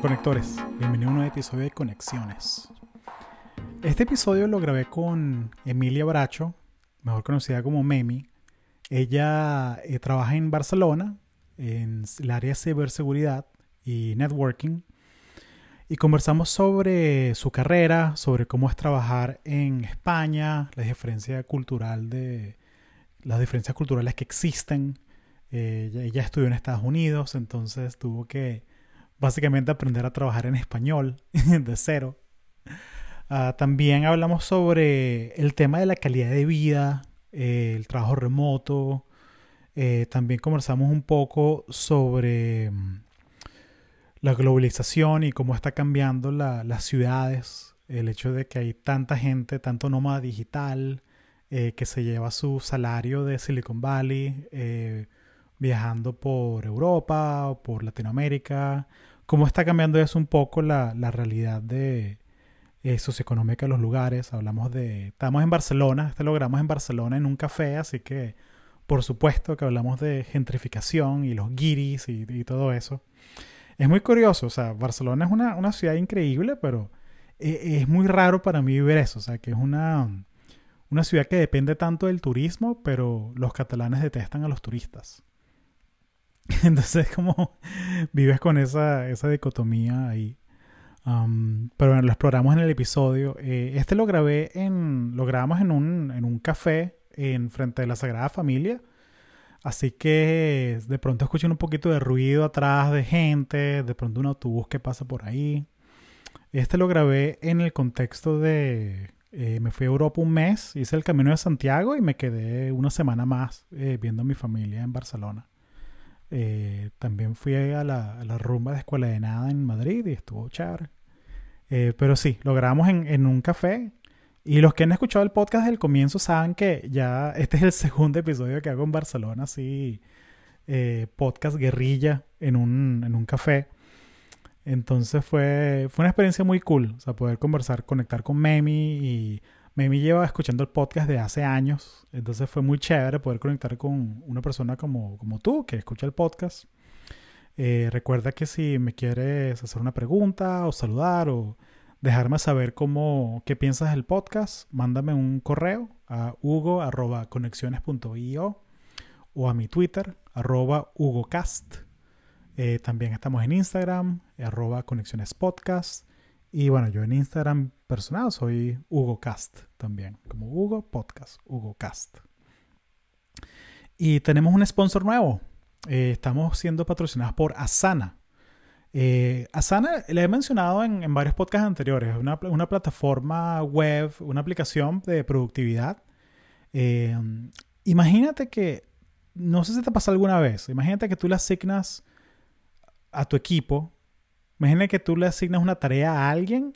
Conectores, bienvenido a un nuevo episodio de Conexiones. Este episodio lo grabé con Emilia Bracho, mejor conocida como Memi. Ella eh, trabaja en Barcelona, en el área de ciberseguridad y networking. Y conversamos sobre su carrera, sobre cómo es trabajar en España, la diferencia cultural las diferencias culturales que existen. Eh, ella estudió en Estados Unidos, entonces tuvo que básicamente aprender a trabajar en español de cero. Ah, también hablamos sobre el tema de la calidad de vida, eh, el trabajo remoto. Eh, también conversamos un poco sobre mm, la globalización y cómo está cambiando las ciudades. El hecho de que hay tanta gente, tanto nómada digital, eh, que se lleva su salario de Silicon Valley viajando por Europa por Latinoamérica cómo está cambiando eso un poco la, realidad de eh, socioeconómica de los lugares. Hablamos de... Estamos en Barcelona, este lo grabamos en Barcelona en un café, así que por supuesto que hablamos de gentrificación y los guiris y, todo eso. Es muy curioso, o sea, Barcelona es una, ciudad increíble, pero eh, es muy raro para mí ver eso, o sea, que es una, una ciudad que depende tanto del turismo, pero los catalanes detestan a los turistas. Entonces, como vives con esa, esa dicotomía ahí. pero bueno, lo exploramos en el episodio. Eh, este lo grabé en. Lo grabamos en un, en un café en frente de la Sagrada Familia. Así que de pronto escuchan un poquito de ruido atrás de gente, de pronto un autobús que pasa por ahí. Este lo grabé en el contexto de... Eh, me fui a Europa un mes, hice el Camino de Santiago y me quedé una semana más eh, viendo a mi familia en Barcelona. Eh, también fui a la, rumba de Escuela de Nada en Madrid y estuvo chévere. Eh, pero sí, lo grabamos en, un café. Y los que han escuchado el podcast del comienzo saben que ya este es el segundo episodio que hago en Barcelona, así, eh, podcast guerrilla en un, en un café. Entonces fue, fue una experiencia muy cool, o sea, poder conversar, conectar con Memi y Memi lleva escuchando el podcast de hace años, entonces fue muy chévere poder conectar con una persona como, como tú que escucha el podcast. Eh, recuerda que si me quieres hacer una pregunta o saludar o dejarme saber cómo, qué piensas del podcast, mándame un correo a hugo.conexiones.io o a mi Twitter, arroba hugocast. Eh, también estamos en Instagram, arroba conexionespodcast. Y bueno, yo en Instagram personal soy Hugo Cast también, como Hugo Podcast, Hugo Cast. Y tenemos un sponsor nuevo. Eh, estamos siendo patrocinados por Asana. Eh, Asana le he mencionado en, varios podcasts anteriores. Una, una plataforma web, una aplicación de productividad. Eh, imagínate que, no sé si te pasa alguna vez, imagínate que tú le asignas a tu equipo, imagínate que tú le asignas una tarea a alguien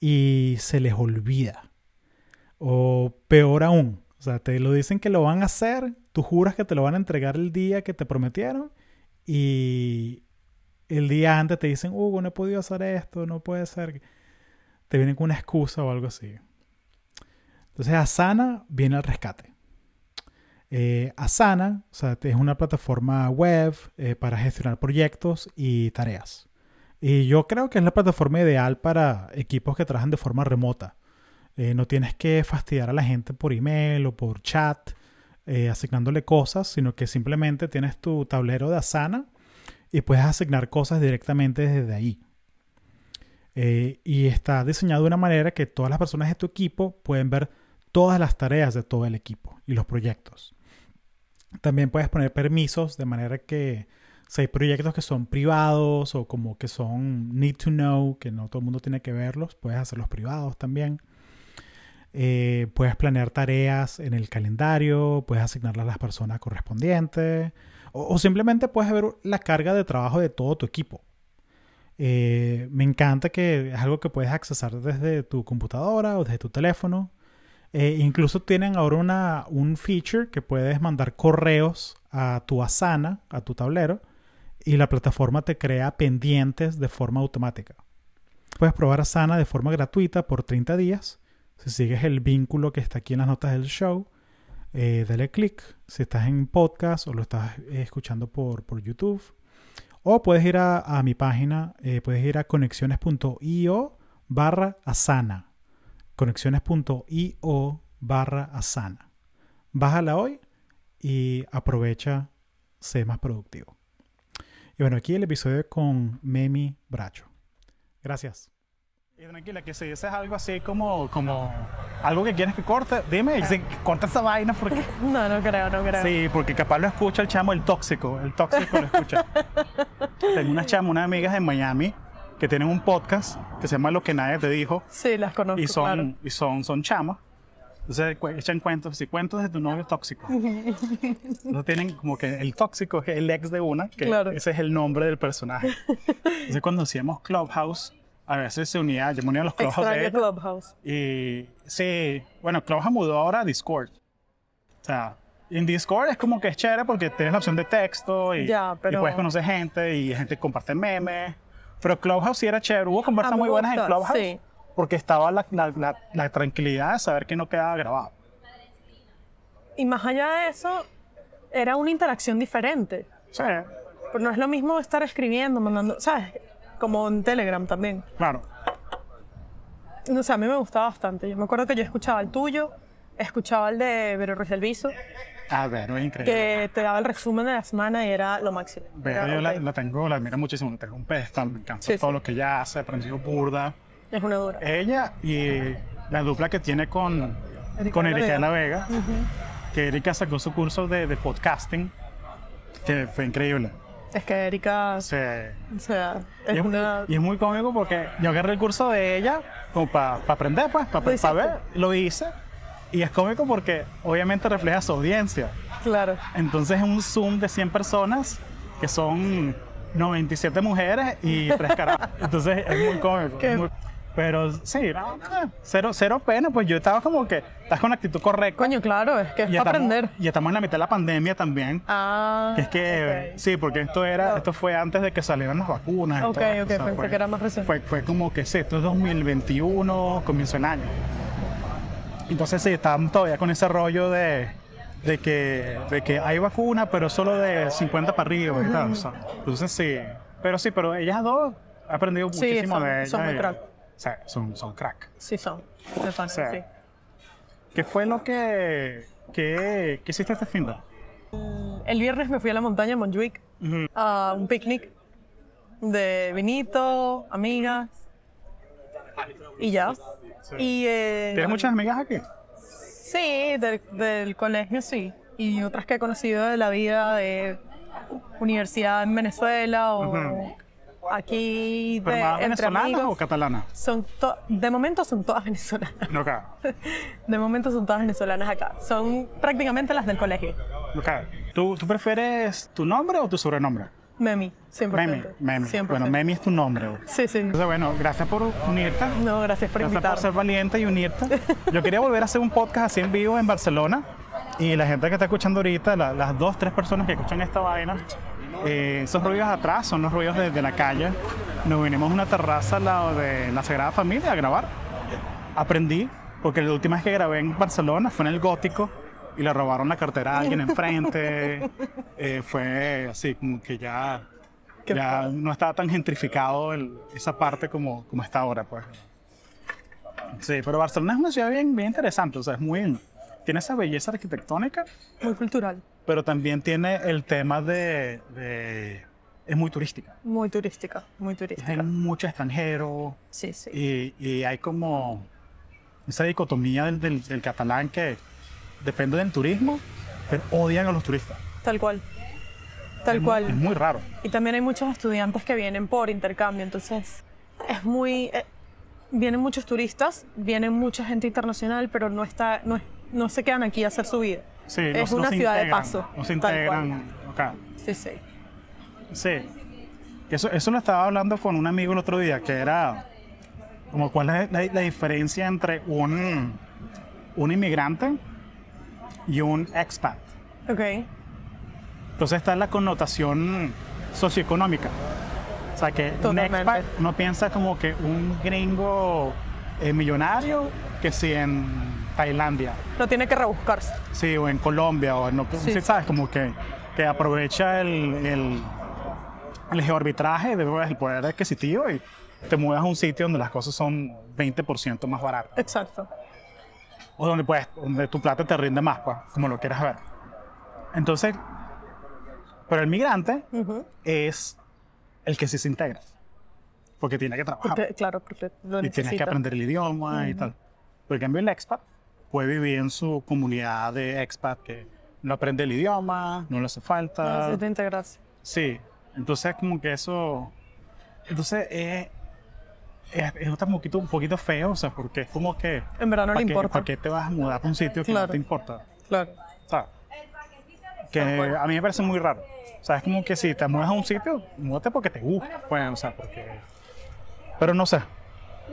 y se les olvida. O peor aún, o sea, te lo dicen que lo van a hacer, tú juras que te lo van a entregar el día que te prometieron y el día antes te dicen, Hugo, no he podido hacer esto, no puede ser. Te vienen con una excusa o algo así. Entonces Asana viene al rescate. Eh, Asana o sea, es una plataforma web eh, para gestionar proyectos y tareas. Y yo creo que es la plataforma ideal para equipos que trabajan de forma remota. Eh, no tienes que fastidiar a la gente por email o por chat eh, asignándole cosas, sino que simplemente tienes tu tablero de Asana y puedes asignar cosas directamente desde ahí. Eh, y está diseñado de una manera que todas las personas de tu equipo pueden ver todas las tareas de todo el equipo y los proyectos. También puedes poner permisos de manera que si hay proyectos que son privados o como que son need to know, que no todo el mundo tiene que verlos, puedes hacerlos privados también. Eh, puedes planear tareas en el calendario, puedes asignarlas a las personas correspondientes o, simplemente puedes ver la carga de trabajo de todo tu equipo. Eh, me encanta que es algo que puedes accesar desde tu computadora o desde tu teléfono. Eh, incluso tienen ahora una, un feature que puedes mandar correos a tu Asana, a tu tablero, y la plataforma te crea pendientes de forma automática. Puedes probar Asana de forma gratuita por 30 días. Si sigues el vínculo que está aquí en las notas del show, eh, dale clic. Si estás en podcast o lo estás escuchando por, por YouTube. O puedes ir a, mi página, eh, puedes ir a conexiones.io barra asana. Conexiones.io barra asana. Bájala hoy y aprovecha, sé más productivo. Y bueno, aquí el episodio con Memi Bracho. Gracias. Y tranquila, que si dices algo así como, como algo que quieres que corte, dime, y corta esa vaina porque... No, no creo, no creo. Sí, porque capaz lo escucha el chamo, el tóxico, el tóxico lo escucha. Tengo unas chamas, unas amigas en Miami que tienen un podcast que se llama Lo que nadie te dijo Sí, las conozco, y son, claro. y son, son chamas. Entonces cu- echan cuentos, y cuentos de tu novio tóxico. Entonces tienen como que el tóxico es el ex de una, que Claro. ese es el nombre del personaje. Entonces cuando hacíamos Clubhouse, a veces se unía, yo me unía a los Clubhouse de. Clubhouse. Y sí, bueno, Clubhouse mudó ahora a Discord. O sea, en Discord es como que es chévere porque tienes la opción de texto y, Ya, pero- y puedes conocer gente y gente comparte memes. Pero Clubhouse sí era chévere. Hubo conversas Ah, muy buenas en Clubhouse sí. Porque estaba la, la- la- la tranquilidad de saber que no quedaba grabado. Y más allá de eso, era una interacción diferente. Sí, Pero no es lo mismo estar escribiendo, mandando, ¿sabes? Como en Telegram también. claro. No sé, a mí me gustaba bastante. Yo me acuerdo que yo escuchaba el tuyo, escuchaba el de Vero Ruiz del Viso, A ver, es increíble. que te daba el resumen de la semana y era lo máximo. Era, yo la, ok, la tengo, la admiro muchísimo. Tengo un pedestal, me encanta Sí, todo sí. lo que ella hace, aprendió burda. Es una dura. Ella y la dupla que tiene con, Erika con de la Erika de Vega. la Vega, que Erika sacó su curso de, de podcasting, que fue increíble. Es que Erika, O sea, o sea, y, es es, una... y es muy cómico porque yo agarré el curso de ella como para aprender, pues, para hiciste. ver, lo hice. Y es cómico porque obviamente refleja su audiencia. Claro. Entonces es un Zoom de 100 personas que son 97 mujeres y 3 carajos. Entonces es muy cómico. Qué- muy- pero sí, no, no, cero, cero pena, pues yo estaba como que estás con la actitud correcta. Coño, claro, es que es para estamos, aprender. y estamos en la mitad de la pandemia también. Ah, Que es que, sí, porque esto era, esto fue antes de que salieran las vacunas. Ok, todo. ok, O sea, pensé fue- que era más reciente. Fue, fue como que sí, esto es 2021, comienzo el año. Entonces sí, estábamos todavía con ese rollo de, de, que, de que hay vacuna, pero solo de 50 para arriba y tal. o sea, entonces sí, pero sí, pero ellas dos he aprendido Sí, muchísimo son- de ellas. son muy sea, son, son crack. Sí son. de fan, Sí. sí. ¿Qué fue lo que, que, que hiciste este fin de? El viernes me fui a la montaña, en Montjuic, a un picnic de vinito, amigas y ya. Y, eh, ¿Tienes muchas amigas aquí? Sí, del, del colegio sí. Y otras que he conocido de la vida de universidad en Venezuela o. aquí ¿Pero de, más entre amigos. o catalanas? Son to- de momento son todas venezolanas. No, claro. De momento son todas venezolanas acá. Son prácticamente las del colegio. Ok. ¿Tú, ¿Tú prefieres tu nombre o tu sobrenombre? Memi, 100%. Memi. Memi. 100%. Bueno, Memi es tu nombre. Sí, sí. Entonces, bueno, gracias por unirte. No, gracias por Gracias por invitarme. ser valiente y unirte. Yo quería volver a hacer un podcast así en vivo en Barcelona. Y la gente que está escuchando ahorita, la- las dos, tres personas que escuchan esta vaina, eh, esos ruidos atrás son los ruidos de, de la calle. Nos vinimos a una terraza al lado de la Sagrada Familia a grabar. Aprendí, porque la última vez que grabé en Barcelona fue en el Gótico y le robaron la cartera a alguien enfrente. Eh, fue así, como que ya, ya no estaba tan gentrificado el- esa parte como, como está ahora, pues. Sí, pero Barcelona es una ciudad bien, bien interesante, o sea, es muy... Tiene esa belleza arquitectónica, Muy cultural, pero también tiene el tema de... de- es muy turística. muy turística, muy Hay turística. mucho extranjero Sí, sí. y, y hay como esa dicotomía del, del- del catalán que depende del turismo, pero odian a los turistas. Tal cual. Tal Es cual. muy raro. Y también hay muchos estudiantes que vienen por intercambio, entonces es muy... eh, vienen muchos turistas, vienen mucha gente internacional, pero no, está, no, es- no se quedan aquí a hacer su vida. Sí, es no- una ciudad de paso. No se integran. ok. Sí, sí. Sí. Eso, eso lo estaba hablando con un amigo el otro día, que era como cuál es la, la diferencia entre un, un inmigrante y un expat. Ok. Entonces está la connotación socioeconómica. O sea, que un expat no piensa como que un gringo eh, millonario que si en Tailandia, No tiene que rebuscarse. sí, o en Colombia, o no, Sí. sí, sabes, como que, que aprovecha el, el, el geoarbitraje, el poder adquisitivo y te mudas a un sitio donde las cosas son 20% más baratas. Exacto. O donde, pues, donde tu plata te rinde más, pues, como lo quieras ver. Entonces, pero el migrante Ujú. es el que sí se integra. Porque tiene que trabajar. Porque, claro, porque lo y tienes que necesita. aprender el idioma y tal. Por en cambio, el expat puede vivir en su comunidad de expat que no aprende el idioma, no le hace falta. Necesita integrarse. Sí, entonces como que eso... Entonces es, es, es un, poquito, un poquito feo, o sea, porque es como que... En verdad no ¿para le qué- importa. ¿Para qué te vas a mudar a un sitio que no Claro. te importa? Claro. ¿Sabes? Que a mí me parece muy raro. O sea, es como que si te mudas a un sitio, múdate porque te gusta. Pues, o sea, porque... Pero no sé.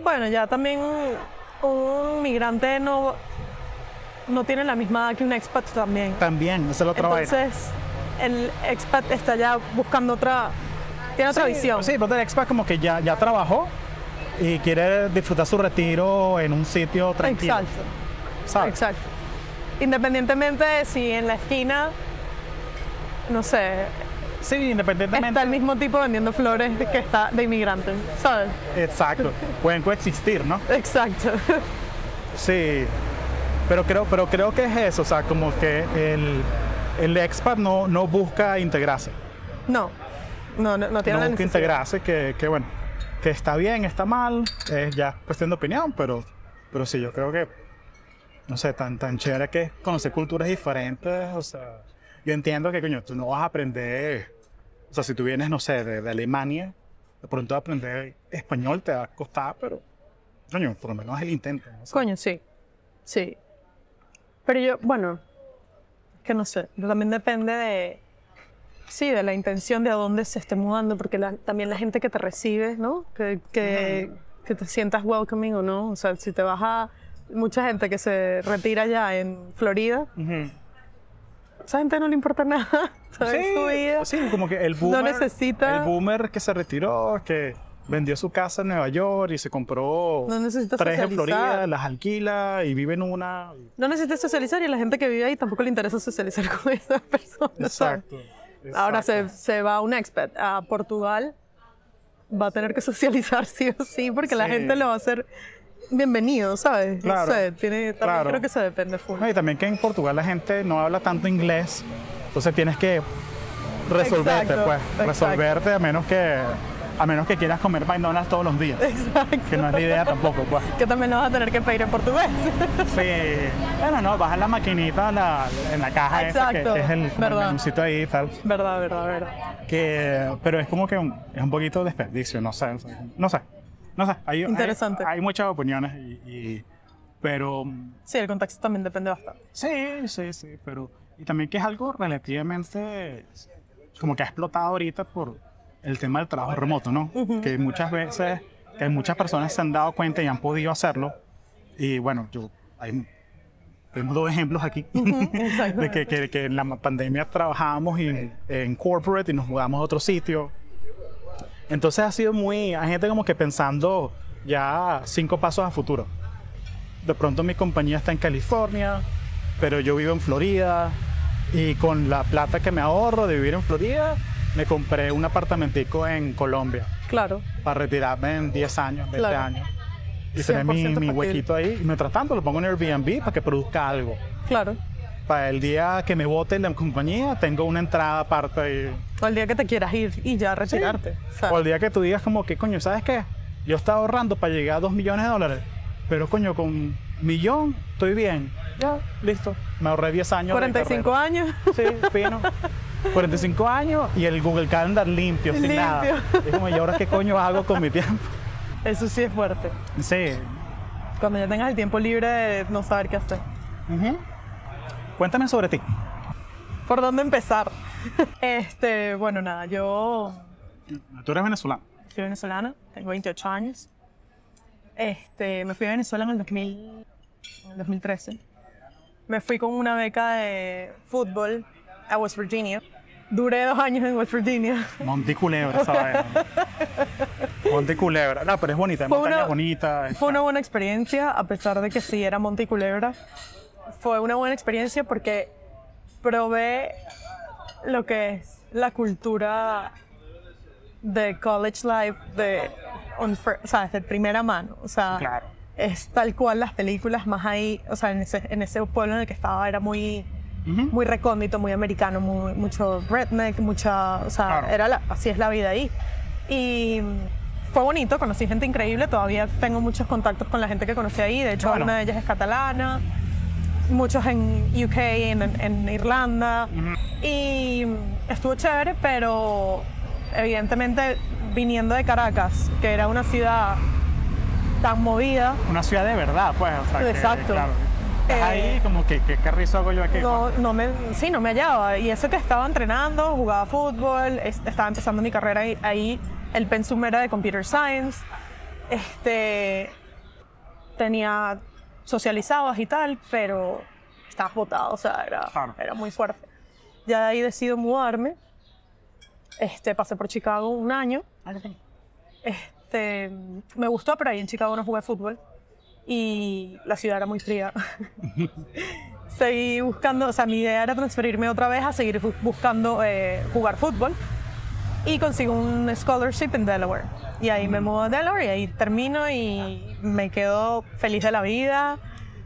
Bueno, ya también un migrante no, no tiene la misma edad que un expat también. También, esa es la otra vaina. Entonces, el expat está ya buscando otra, tiene otra visión. Sí, pero el expat como que ya, ya trabajó y quiere disfrutar su retiro en un sitio tranquilo. Exacto, ¿sabes? exacto. Independientemente de si en la esquina, no sé, Sí, independientemente. está el mismo tipo vendiendo flores que está de inmigrante, ¿sabes? Exacto. Pueden coexistir, ¿no? Exacto. Sí. Pero creo, pero creo que es eso, o sea, como que el, el expat no, no busca integrarse. No, no, no, no tiene no busca integrarse, que, que bueno, que está bien, está mal, es ya cuestión de opinión, pero, pero sí, yo creo que, no sé, tan, tan chévere que conocer culturas diferentes, o sea, yo entiendo que, coño, tú no vas a aprender, o sea, si tú vienes, no sé, de, de Alemania, de pronto aprender español te va a costar, pero, coño, por lo menos el intento. ¿no? O sea, Coño, sí. Sí. Pero yo, bueno, que no sé, también depende de, sí, de la intención de a dónde se esté mudando, porque la- también la gente que te recibe, ¿no? Que, que, que te sientas welcoming o no. O sea, si te vas a, mucha gente que se retira ya en Florida, Ujú. Esa gente no le importa nada, ¿sabes? Su vida. sí, como que el boomer, necesita- el boomer que se retiró, que vendió su casa en Nueva York y se compró No necesita tres en. Florida, las alquila y vive en una. No necesitas socializar y a la gente que vive ahí tampoco le interesa socializar con esas personas. ¿sabes? Ahora se, exacto. se va un expat a Portugal, va a tener que socializar sí o sí, porque la gente lo va a hacer bienvenido, ¿sabes? Claro, No sé, tiene, también claro. creo que se depende full. No, y también que en Portugal la gente no habla tanto inglés, entonces tienes que resolverte, Exacto, pues, exacto. resolverte a menos que a menos que quieras comer McDonald's todos los días, Exacto. que no es la idea tampoco, pues. Que también lo vas a tener que pedir en portugués. Sí. Bueno, no, bajas la maquinita en la, en la caja esa, que, Exacto, es el, menucito ahí y tal. verdad, verdad, verdad. que pero es como que un- es un poquito de desperdicio no sé no sé no sé hay, Interesante. hay, muchas opiniones y, y- pero mm, Sí, el contexto también depende bastante. sí sí sí pero y también que es algo relativamente como que ha explotado ahorita por el tema del trabajo remoto no que muchas veces que muchas personas se han dado cuenta y han podido hacerlo y bueno yo hay tengo dos ejemplos aquí Exacto. de que, que- que en la pandemia trabajábamos en, en corporate y nos mudamos a otro sitio. Entonces ha sido muy, hay gente como que pensando ya cinco pasos a futuro. De pronto mi compañía está en California, pero yo vivo en Florida y con la plata que me ahorro de vivir en Florida, me compré un apartamentico en Colombia Claro, para retirarme en 10 años, 20 Claro. años. Y tener mi, 100% mi huequito ahí. Y mientras tanto lo pongo en Airbnb para que produzca algo claro. para el día que me vote la compañía, tengo una entrada aparte ahí. O el día que te quieras ir y ya retirarte. O sea, O el día que tú digas como que, coño, ¿sabes qué? Yo estaba ahorrando para llegar a dos millones de dólares, pero coño, con millón estoy bien. Ya, listo. Me ahorré 10 años. de 45 carrera. años. Sí, fino. 45 años y el Google Calendar limpio, sin Limpio. nada. Es como, ¿y ahora qué coño hago con mi tiempo? Eso sí es fuerte. Sí. Cuando ya tengas el tiempo libre de no saber qué hacer. Ujú. Cuéntame sobre ti. ¿Por dónde empezar? Este, bueno, nada, yo Tú eres venezolano. soy venezolana, tengo 28 años. Este, me fui a Venezuela en el, 2000, en el 2013. Me fui con una beca de fútbol a West Virginia. Duré dos años en West Virginia. Monte Culebra, esa vaina. Monte Culebra. No, pero es bonita, es Fue montaña una- bonita. Fue una buena experiencia, a pesar de que sí era Monte Culebra. Fue una buena experiencia porque probé lo que es la cultura de college life de, on o sea, desde primera mano. O sea, Claro. es tal cual las películas, más ahí, o sea, en ese, en ese pueblo en el que estaba era muy, muy recóndito, muy americano, muy, mucho redneck, mucha, o sea, Claro. era la- así es la vida ahí. Y fue bonito, conocí gente increíble, todavía tengo muchos contactos con la gente que conocí ahí, de hecho Bueno. una de ellas es catalana, muchos en UK, en, en Irlanda, y estuvo chévere, pero evidentemente viniendo de Caracas, que era una ciudad tan movida, Una ciudad de verdad, pues. O sea, que, Exacto. claro, estás Eh, ahí como que, ¿qué carrizo hago yo aquí? no, no me, sí, no me hallaba. Y eso que estaba entrenando, jugaba fútbol, es- estaba empezando mi carrera ahí, ahí. el pensum era de Computer Science, este, tenía socializados y tal, pero estaba botado, o sea, era, Claro. era muy fuerte. Ya de ahí decido mudarme. Este, pasé por Chicago un año. Este, me gustó, pero ahí en Chicago no jugué fútbol y la ciudad era muy fría. Seguí buscando, o sea, mi idea era transferirme otra vez a seguir bu- buscando eh, jugar fútbol y consigo un scholarship en Delaware. Y ahí me mudo a Delaware y ahí termino y me quedo feliz de la vida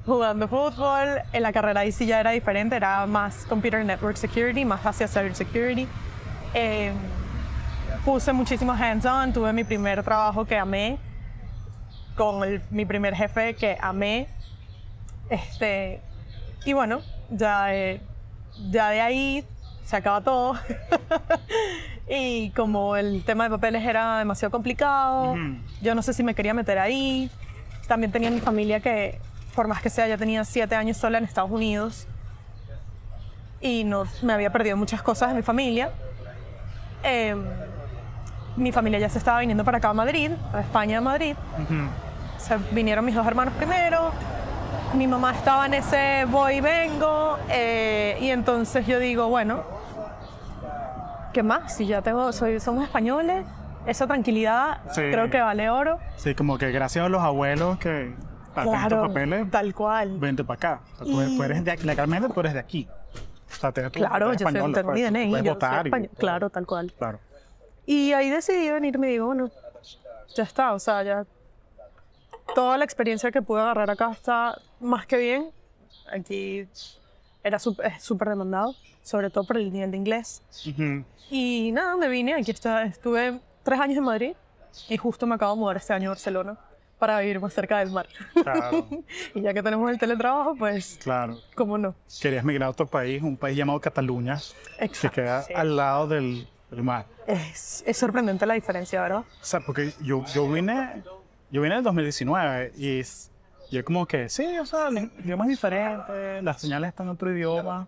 jugando fútbol. En la carrera ahí sí ya era diferente, era más Computer Network Security, más hacia Cyber Security. Eh, puse muchísimo hands-on, tuve mi primer trabajo que amé, con el- mi primer jefe que amé. Este, y bueno, ya, eh, ya de ahí se acaba todo. y como el tema de papeles era demasiado complicado, yo no sé si me quería meter ahí. También tenía mi familia que, por más que sea, ya tenía siete años sola en Estados Unidos. Y no, me había perdido muchas cosas de mi familia. Eh, mi familia ya se estaba viniendo para acá a Madrid, a España, a Madrid. Se vinieron mis dos hermanos primero. Mi mamá estaba en ese voy y vengo. eh, y entonces yo digo, bueno, ¿qué más? Si ya tengo, soy, somos españoles, esa tranquilidad Sí. creo que vale oro. Sí, como que gracias a los abuelos que Claro, papeles, tal cual. vente para acá. O sea, tú, Y- tú eres de aquí, legalmente tú eres de aquí. O sea, te, tú Claro, eres yo soy español, pues, DNI, puedes yo soy y- español- Claro, tal cual. Claro. Y ahí decidí venirme y digo, bueno, ya está, o sea, ya toda la experiencia que pude agarrar acá está más que bien. Aquí era súper demandado, sobre todo por el nivel de inglés. Ujú. Y nada, me vine, aquí está, estuve tres años en Madrid y justo me acabo de mudar este año a Barcelona para vivir más cerca del mar. Claro, y ya que tenemos el teletrabajo, pues, claro. ¿cómo no? Querías migrar a otro país, un país llamado Cataluña, que Exacto. queda sí. al lado del, del mar. Es, es sorprendente la diferencia, ¿verdad? O sea, porque yo, yo vine, yo vine en el 2019 y yo como que, sí, o sea, el idioma es diferente, las señales están en otro idioma,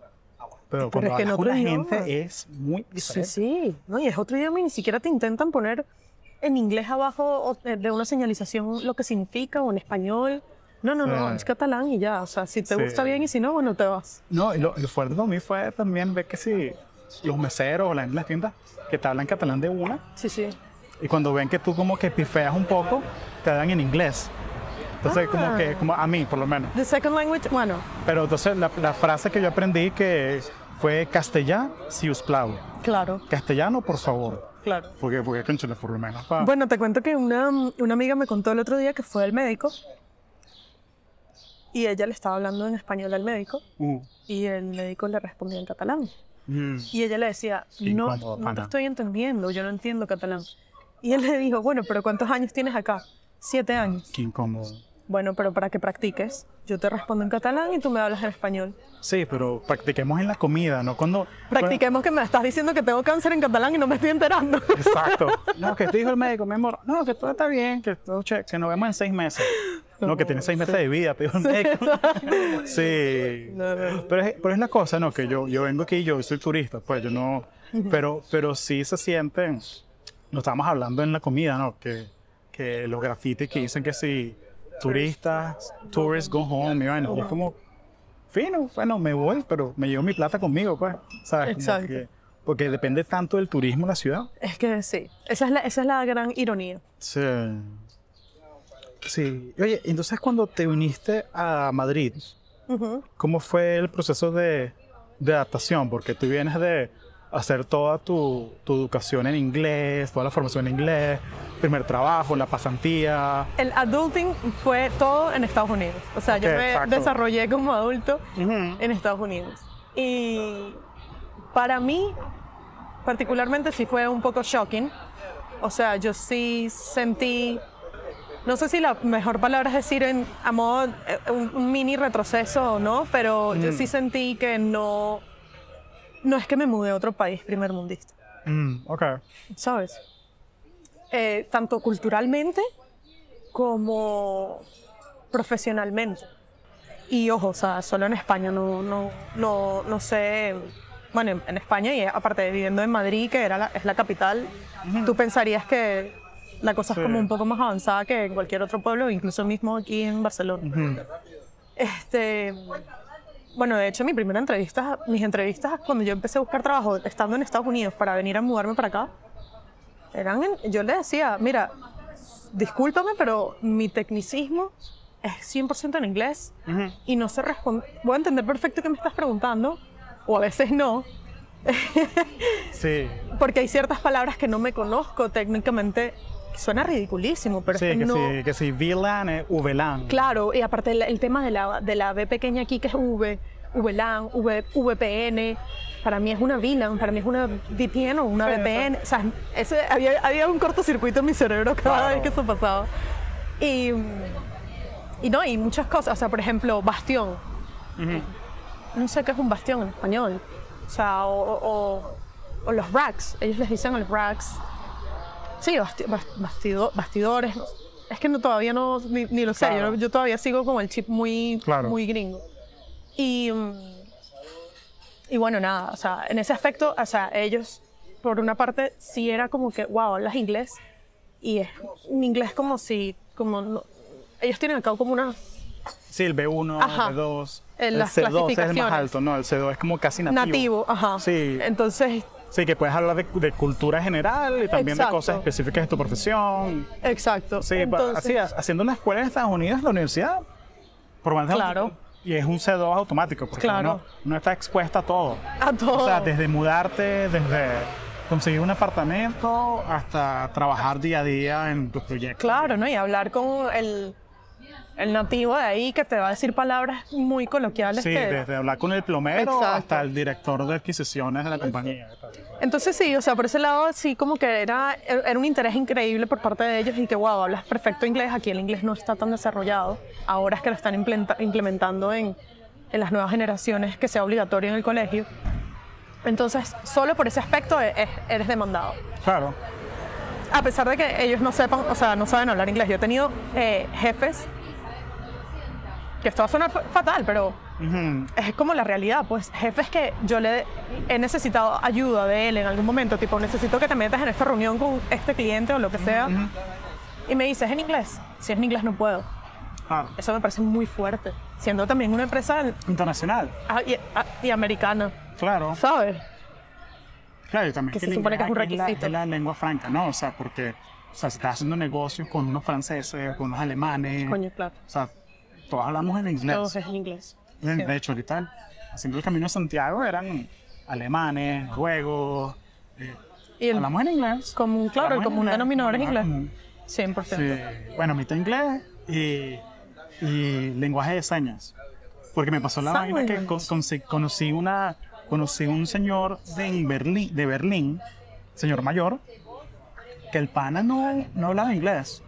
pero cuando es que en gente es muy Sí, diferente. sí. No, y es otro idioma y ni siquiera te intentan poner en inglés abajo o de una señalización lo que significa o en español. No, no, no, Sí. es catalán y ya. O sea, si te Sí. gusta bien y si no, bueno, te vas. No, y lo, lo fuerte para mí fue también ver que si los meseros o la las tiendas que te hablan catalán de una Sí, sí. y cuando ven que tú como que pifeas un poco, te hablan en inglés. Entonces, como Ah. que, como a mí por lo menos. The second language, bueno, Pero entonces la, la frase que yo aprendí que fue castellano, si us plau. claro, Castellano, por favor. claro. Porque, porque conchale, por lo menos. pa- Bueno, te cuento que una, una amiga me contó el otro día que fue al médico y ella le estaba hablando en español al médico Uh, y el médico le respondía en catalán. mm, Y ella le decía, Qué no, incómodo, no te estoy entendiendo, yo no entiendo catalán. Y él le dijo, bueno, pero ¿cuántos años tienes acá? Siete años. qué incómodo. Bueno, pero para que practiques, yo te respondo en catalán y tú me hablas en español. Sí, pero practiquemos en la comida, ¿no? Cuando... Practiquemos que me estás diciendo que tengo cáncer en catalán y no me estoy enterando. Exacto. No, que te dijo el médico, mi amor. No, que todo está bien, que todo che, que nos vemos en seis meses. No, que tienes seis meses de vida, te dijo el médico. Sí. No, no, no. Pero es, pero es la cosa, ¿no? Que yo, yo vengo aquí, yo soy turista, pues yo no... Pero, pero sí se sienten... Nos estábamos hablando en la comida, ¿no? Que, que los grafitis que dicen que si turistas, tourists go home, y bueno, es como... Fino, bueno, me voy, pero me llevo mi plata conmigo, pues. ¿Sabes? Exacto. que- porque depende tanto del turismo en la ciudad. Es que sí, esa es la, esa es la gran ironía. Sí. Sí. Oye, entonces cuando te viniste a Madrid. ¿cómo fue el proceso de, de adaptación? Porque tú vienes de, hacer toda tu, tu educación en inglés, toda la formación en inglés, primer trabajo, la pasantía. El adulting fue todo en Estados Unidos. O sea, yo Ok, me exacto. desarrollé como adulto en Estados Unidos. Y para mí, particularmente, sí fue un poco shocking. O sea, yo sí sentí, no sé si la mejor palabra es decir en, a modo, eh, un, un mini retroceso o no, pero yo sí sentí que no, no es que me mudé a otro país primermundista. Mm, ok. ¿sabes? Eh, tanto culturalmente como profesionalmente. Y ojo, o sea, solo en España, no, no, no, no sé. Bueno, en, en España y aparte viviendo en Madrid, que era la- es la capital, tú pensarías que la cosa Sí. es como un poco más avanzada que en cualquier otro pueblo, incluso mismo aquí en Barcelona. Ujú. Este, bueno, de hecho, mi primera entrevista, mis entrevistas cuando yo empecé a buscar trabajo estando en Estados Unidos para venir a mudarme para acá, eran, en- yo le decía, mira, discúlpame, pero mi tecnicismo es 100% en inglés Ujú. y no sé responder. Voy a entender perfecto qué me estás preguntando, o a veces no, Sí. porque hay ciertas palabras que no me conozco técnicamente. Suena ridiculísimo, pero Sí, es que que no. sí, que sí, VLAN es VLAN. Claro, y aparte el, el tema de la, de la V pequeña aquí, que es V, VLAN, v, VPN, para mí es una VLAN, para mí es una VPN o una Sí, VPN. O sea, ese, había, había un cortocircuito en mi cerebro cada Claro. vez que eso pasaba. Y, y no, y muchas cosas. O sea, por ejemplo, bastión. Ujú. No sé qué es un bastión en español. O sea, o, o- o- o los racks. Ellos les dicen los racks. Sí, basti- bas- bastido- bastidores. Es que no, todavía no, ni, ni lo sé. Claro. Yo, yo todavía sigo con el chip muy, Claro. muy gringo. Y, y bueno, nada, o sea, en ese aspecto, o sea, ellos, por una parte, sí era como que, wow, hablas inglés. Y es un inglés como si, como, no- ellos tienen acá como una Sí, el B1, Ajá. el B2. En el las C2 es el más alto, no, el C2 es como casi nativo. nativo, ajá. Sí. Entonces, Sí, que puedes hablar de, de cultura general y también de cosas específicas de tu profesión. exacto. Sí, Entonces, así, ha- haciendo una escuela en Estados Unidos, la universidad, por más de- Claro. Y es un C2 automático, porque Claro. uno, uno está expuesta a todo. a todo. O sea, desde mudarte, desde conseguir un apartamento, hasta trabajar día a día en tus proyectos. Claro, ¿no? Y hablar con el, el nativo de ahí que te va a decir palabras muy coloquiales. Sí, que- desde hablar con el plomero Exacto. hasta el director de adquisiciones de la compañía. Entonces sí, o sea, por ese lado sí como que era, era un interés increíble por parte de ellos y que, wow, hablas perfecto inglés, aquí el inglés no está tan desarrollado, ahora es que lo están implementando en, en las nuevas generaciones que sea obligatorio en el colegio. Entonces, solo por ese aspecto e- e- eres demandado. Claro. A pesar de que ellos no sepan, o sea, no saben hablar inglés. Yo he tenido eh, jefes, que esto va a sonar fa- fatal, pero Ujú. es como la realidad, pues jefes que yo le he necesitado ayuda de él en algún momento, tipo necesito que te metas en esta reunión con este cliente o lo que sea, y me dices en inglés, si es en inglés no puedo. Claro. Eso me parece muy fuerte, siendo también una empresa Internacional. ah, y, ah, y americana, Claro. ¿sabes? Claro, y también Que se el supone que es un inglés aquí requisito. Es la, lengua franca, ¿no? O sea, porque o sea, si estás haciendo negocios con unos franceses, con unos alemanes. Coño, claro. O sea, todos hablamos en inglés. Todo es en inglés. De de hecho, ahorita haciendo el camino a Santiago eran alemanes, noruegos. eh, Y el hablamos en inglés. común, claro, el común denominador es inglés. común. 100%. Sí. Bueno, mitad inglés y, y lenguaje de señas. Porque me pasó la vaina que con- consi- conocí una conocí un señor de Berlín, de Berlín, señor mayor, que el pana no, no hablaba inglés.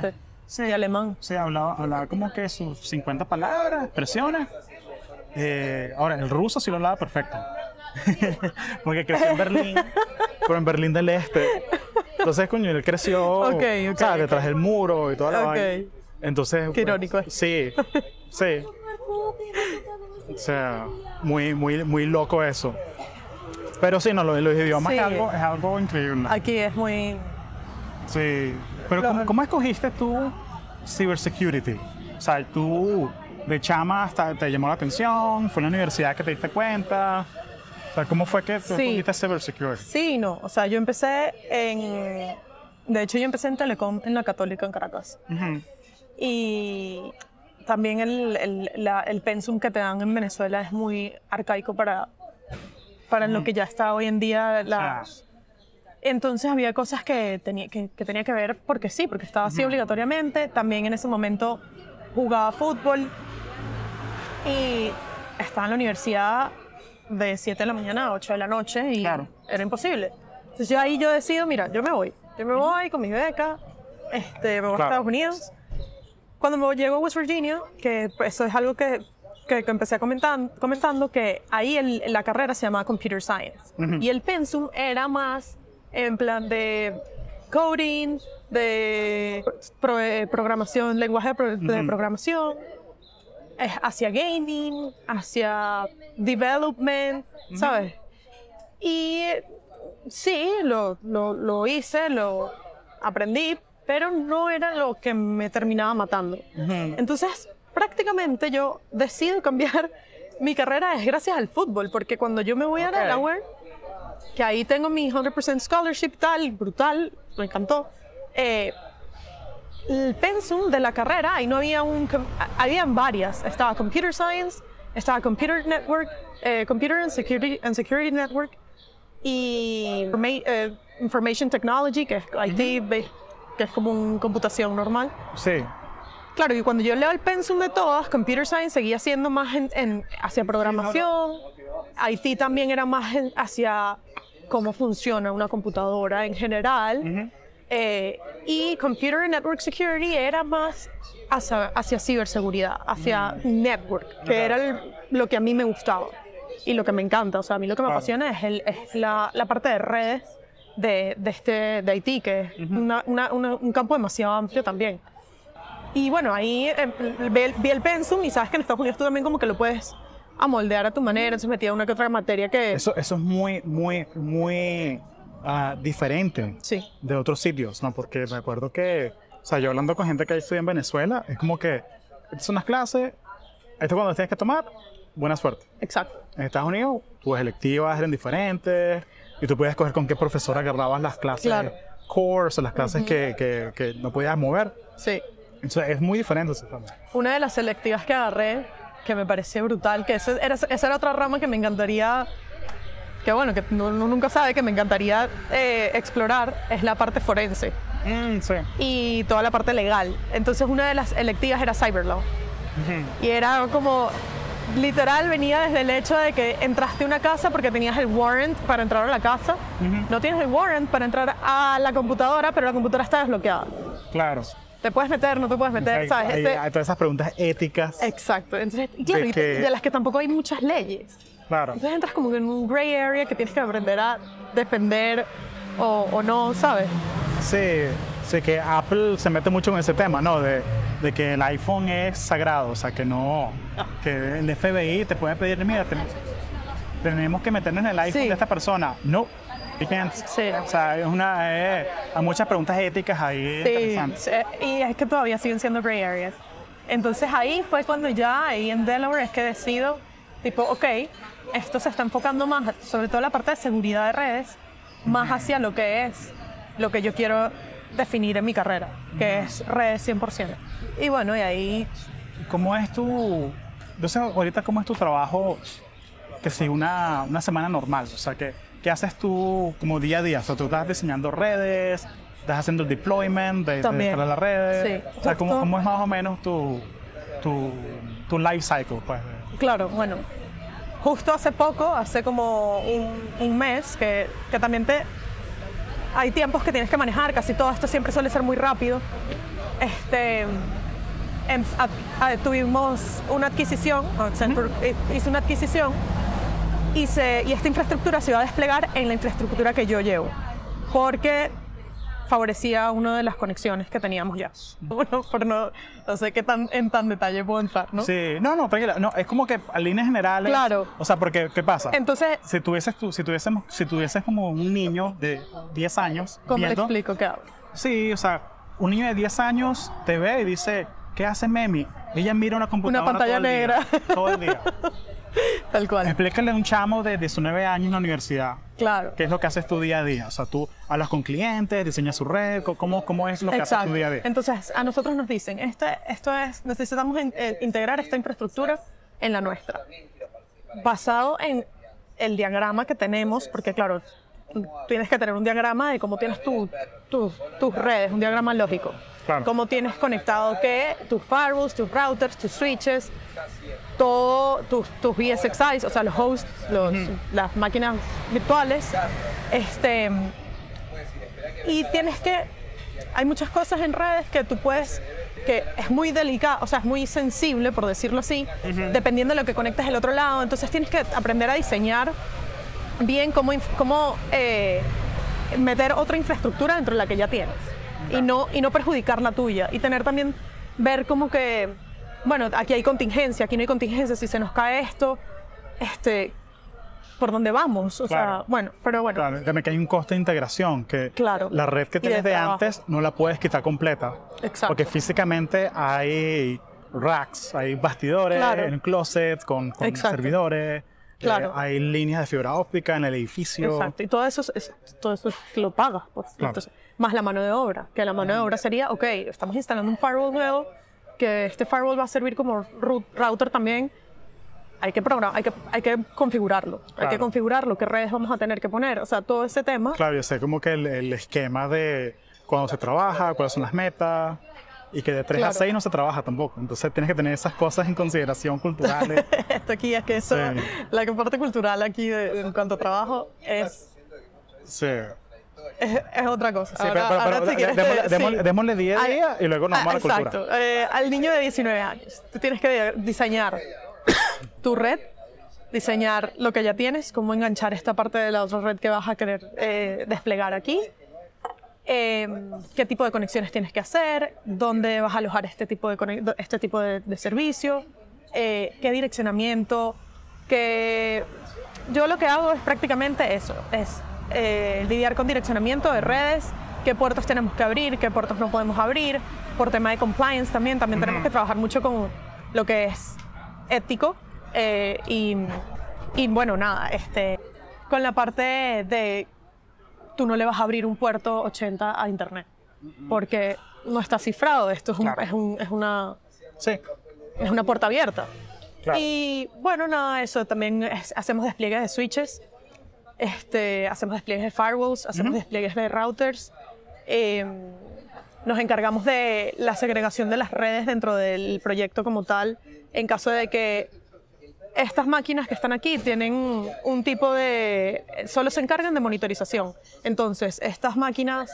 Sí. Sí, alemán. Sea, hablaba, hablaba como que sus 50 palabras, expresiones. Eh, ahora, el ruso sí lo hablaba perfecto. Porque creció en Berlín, pero en Berlín del Este. Entonces, coño, él creció Ok, ok, o sea, ok. detrás del muro y toda la Ok. vaina. Entonces, Qué irónico es. Sí, sí. O sea, muy, muy, muy loco eso. Pero sí, no, lo de los idiomas Sí. es, algo, es algo increíble. Aquí es muy... Sí. Pero ¿cómo, cómo escogiste tú cybersecurity? O sea, tú de chama hasta te llamó la atención, fue en la universidad que te diste cuenta. O sea, ¿cómo fue que tú Sí. escogiste cybersecurity? Sí, no. O sea, yo empecé en... De hecho, yo empecé en Telecom en la Católica en Caracas. Ujú. Y también el, el, la- el pensum que te dan en Venezuela es muy arcaico para, para lo que ya está hoy en día la... Ah, Entonces había cosas que tenía que, que tenía que ver porque sí, porque estaba así obligatoriamente. También en ese momento jugaba fútbol y estaba en la universidad de 7 de la mañana a 8 de la noche y Claro. era imposible. Entonces yo ahí yo decido, mira, yo me voy. Yo me voy con mi beca, este, me voy Claro. a Estados Unidos. Cuando me llego a West Virginia, que eso es algo que, que, que empecé comentan- comentando, que ahí el- la carrera se llamaba Computer Science. Y el pensum era más en plan de coding, de pro- eh, programación, lenguaje de, pro- de programación, eh, hacia gaming, hacia development, ¿sabes? Y sí, lo, lo, lo hice, lo aprendí, pero no era lo que me terminaba matando. Entonces, prácticamente yo decido cambiar mi carrera es gracias al fútbol, porque cuando yo me voy a. Delaware, que ahí tengo mi 100% scholarship tal, brutal, me encantó. eh, el pensum de la carrera, ahí no había un... Habían varias. Estaba Computer Science, estaba Computer Network, eh, Computer and Security, and Security Network y Informa- eh, Information Technology, que es IT, que es como un computación normal. sí. Claro, y cuando yo leo el pensum de todas, Computer Science seguía siendo más en, en- hacia programación, IT también era más hacia cómo funciona una computadora en general, eh, y Computer and Network Security era más hacia, hacia ciberseguridad, hacia network, que era el- lo que a mí me gustaba y lo que me encanta. O sea, a mí lo que me apasiona es, el- es la, la parte de redes de, de este, de IT, que es una- una- una- un campo demasiado amplio también. Y bueno, ahí eh, vi, el, vi el pensum y sabes que en Estados Unidos tú también como que lo puedes amoldear a tu manera, entonces metía una que otra materia que... Eso, eso es muy, muy, muy ah, diferente Sí, de otros sitios, ¿no? Porque me acuerdo que, o sea, yo hablando con gente que estudia en Venezuela, es como que, son las clases, esto cuando tienes que tomar, buena suerte. exacto. En Estados Unidos, tus electivas eran diferentes y tú podías escoger con qué profesor agarrabas las clases Claro. core o las clases que, que, que no podías mover. Sí. Entonces, es muy diferente. Una de las selectivas que agarré, que me pareció brutal, que ese era, esa era otra rama que me encantaría, que bueno, que uno uno nunca sabe, que me encantaría eh, explorar, es la parte forense Mm, sí. y toda la parte legal. Entonces una de las electivas era Cyberlaw. Y era como, literal, venía desde el hecho de que entraste a una casa porque tenías el warrant para entrar a la casa. No tienes el warrant para entrar a la computadora, pero la computadora está desbloqueada. Claro. Te puedes meter, no te puedes meter, ¿sabes? hay- hay todas esas preguntas éticas. Exacto. Entonces, claro, De y que- de las que tampoco hay muchas leyes. Claro. Entonces entras como en un gray area que tienes que aprender a defender o, o no, ¿sabes? Sí, sí, que Apple se mete mucho en ese tema, ¿no? De, de que el iPhone es sagrado, o sea, que no. Que el FBI te puede pedir, mira, ten- tenemos que meternos en el iPhone Sí. de esta persona. No. Sí. O sea, es una. eh, hay muchas preguntas éticas ahí Sí, interesantes. y es que todavía siguen siendo gray areas. Entonces ahí fue cuando ya, ahí en Delaware, es que decido, tipo, ok, esto se está enfocando más, sobre todo la parte de seguridad de redes, más hacia lo que es lo que yo quiero definir en mi carrera, que es redes 100%. Y bueno, y ahí, ¿Cómo es tu. Entonces, ahorita, ¿cómo es tu trabajo? Que si una, una semana normal, o sea, que, ¿qué haces tú como día a día? O sea, tú estás diseñando redes, estás haciendo el deployment de, de las redes. Sí. O sea, ¿cómo, cómo es más o menos tu, tu, tu life cycle? Pues? claro, bueno, justo hace poco, hace como un, un mes, que, que también te... Hay tiempos que tienes que manejar, casi todo esto siempre suele ser muy rápido. Este, em- a- a- tuvimos una adquisición, Accenture hizo una adquisición y, se, y esta infraestructura se iba a desplegar en la infraestructura que yo llevo, porque favorecía una de las conexiones que teníamos ya. Bueno, por no, no sé qué tan en tan detalle puedo entrar, ¿no? Sí, no, no, tranquila. No, es como que a líneas generales. Claro. O sea, porque, ¿qué pasa? Entonces, si tuvieses, tú, si, tuviésemos, si tuvieses como un niño de 10 años. ¿cómo te explico qué hago? Sí, o sea, un niño de 10 años te ve y dice, ¿qué hace Memi? Ella mira una computadora pantalla todo el día, negra. todo el día. Tal cual. Explícale a un chamo de 19 años en la universidad. Claro. ¿Qué es lo que haces tu día a día? O sea, tú hablas con clientes, diseñas su red, ¿cómo, cómo es lo que haces tu día a día? Entonces, a nosotros nos dicen, este, esto es, necesitamos in- eh, integrar esta infraestructura en la nuestra. Basado en el diagrama que tenemos, porque claro, tienes que tener un diagrama de cómo tienes tu- tu- tus redes, un diagrama lógico. Claro. Cómo tienes conectado qué, tus firewalls, tus routers, tus switches, todo tus, tus VSXIs, o sea, los hosts, los- las máquinas virtuales. Este, y tienes que, hay muchas cosas en redes que tú puedes, que es muy delicado, o sea, es muy sensible, por decirlo así, dependiendo de lo que conectes del otro lado. Entonces tienes que aprender a diseñar bien cómo, cómo eh, meter otra infraestructura dentro de la que ya tienes y no, y no perjudicar la tuya. Y tener también, ver como que, bueno, aquí hay contingencia, aquí no hay contingencia, si se nos cae esto, este, ¿por dónde vamos? O Claro. sea, bueno, pero bueno. Claro, también que hay un coste de integración, que Claro. la red que de tienes de, antes no la puedes quitar completa. Exacto. Porque físicamente hay racks, hay bastidores Claro. en closet con, servidores, Claro. eh, hay líneas de fibra óptica en el edificio. Exacto, y todo eso, es- todo eso lo pagas. pues. Claro. Entonces, más la mano de obra, que la mano de obra sería, ok, estamos instalando un firewall nuevo, que este firewall va a servir como router también. Hay que programar, hay que, hay que configurarlo, hay que Claro. configurarlo, qué redes vamos a tener que poner, o sea, todo ese tema. Claro, yo sé como que el, el esquema de cuando se trabaja, cuáles son las metas, y que de 3 a Claro. 6 no se trabaja tampoco. Entonces tienes que tener esas cosas en consideración culturales. Esto aquí es que eso, Sí. la parte cultural aquí de- en cuanto a trabajo es, sí. Es, otra cosa. Sí, Ahora- pero, pero- ahora si quieres démosle, démosle- sí. démosle 10 Al- días y luego nos vamos a la Ah, cultura. Exacto. Eh, al niño de 19 años, tú tienes que diseñar tu red, diseñar lo que ya tienes, cómo enganchar esta parte de la otra red que vas a querer eh, desplegar aquí, eh, qué tipo de conexiones tienes que hacer, dónde vas a alojar este tipo de, este tipo de, de servicio, eh, qué direccionamiento, que yo lo que hago es prácticamente eso, es eh, lidiar con direccionamiento de redes, qué puertos tenemos que abrir, qué puertos no podemos abrir, por tema de compliance también, también tenemos que trabajar mucho con lo que es ético eh, y, y bueno, nada, este, con la parte de tú no le vas a abrir un puerto 80 a internet porque no está cifrado, esto es, un- Claro. es, un- es una Sí, es una puerta abierta. Claro. Y bueno, nada, eso también es- hacemos despliegues de switches, este, hacemos despliegues de firewalls, hacemos despliegues de routers. eh, nos encargamos de la segregación de las redes dentro del proyecto como tal, en caso de que estas máquinas que están aquí tienen un tipo de... solo se encargan de monitorización. Entonces, estas máquinas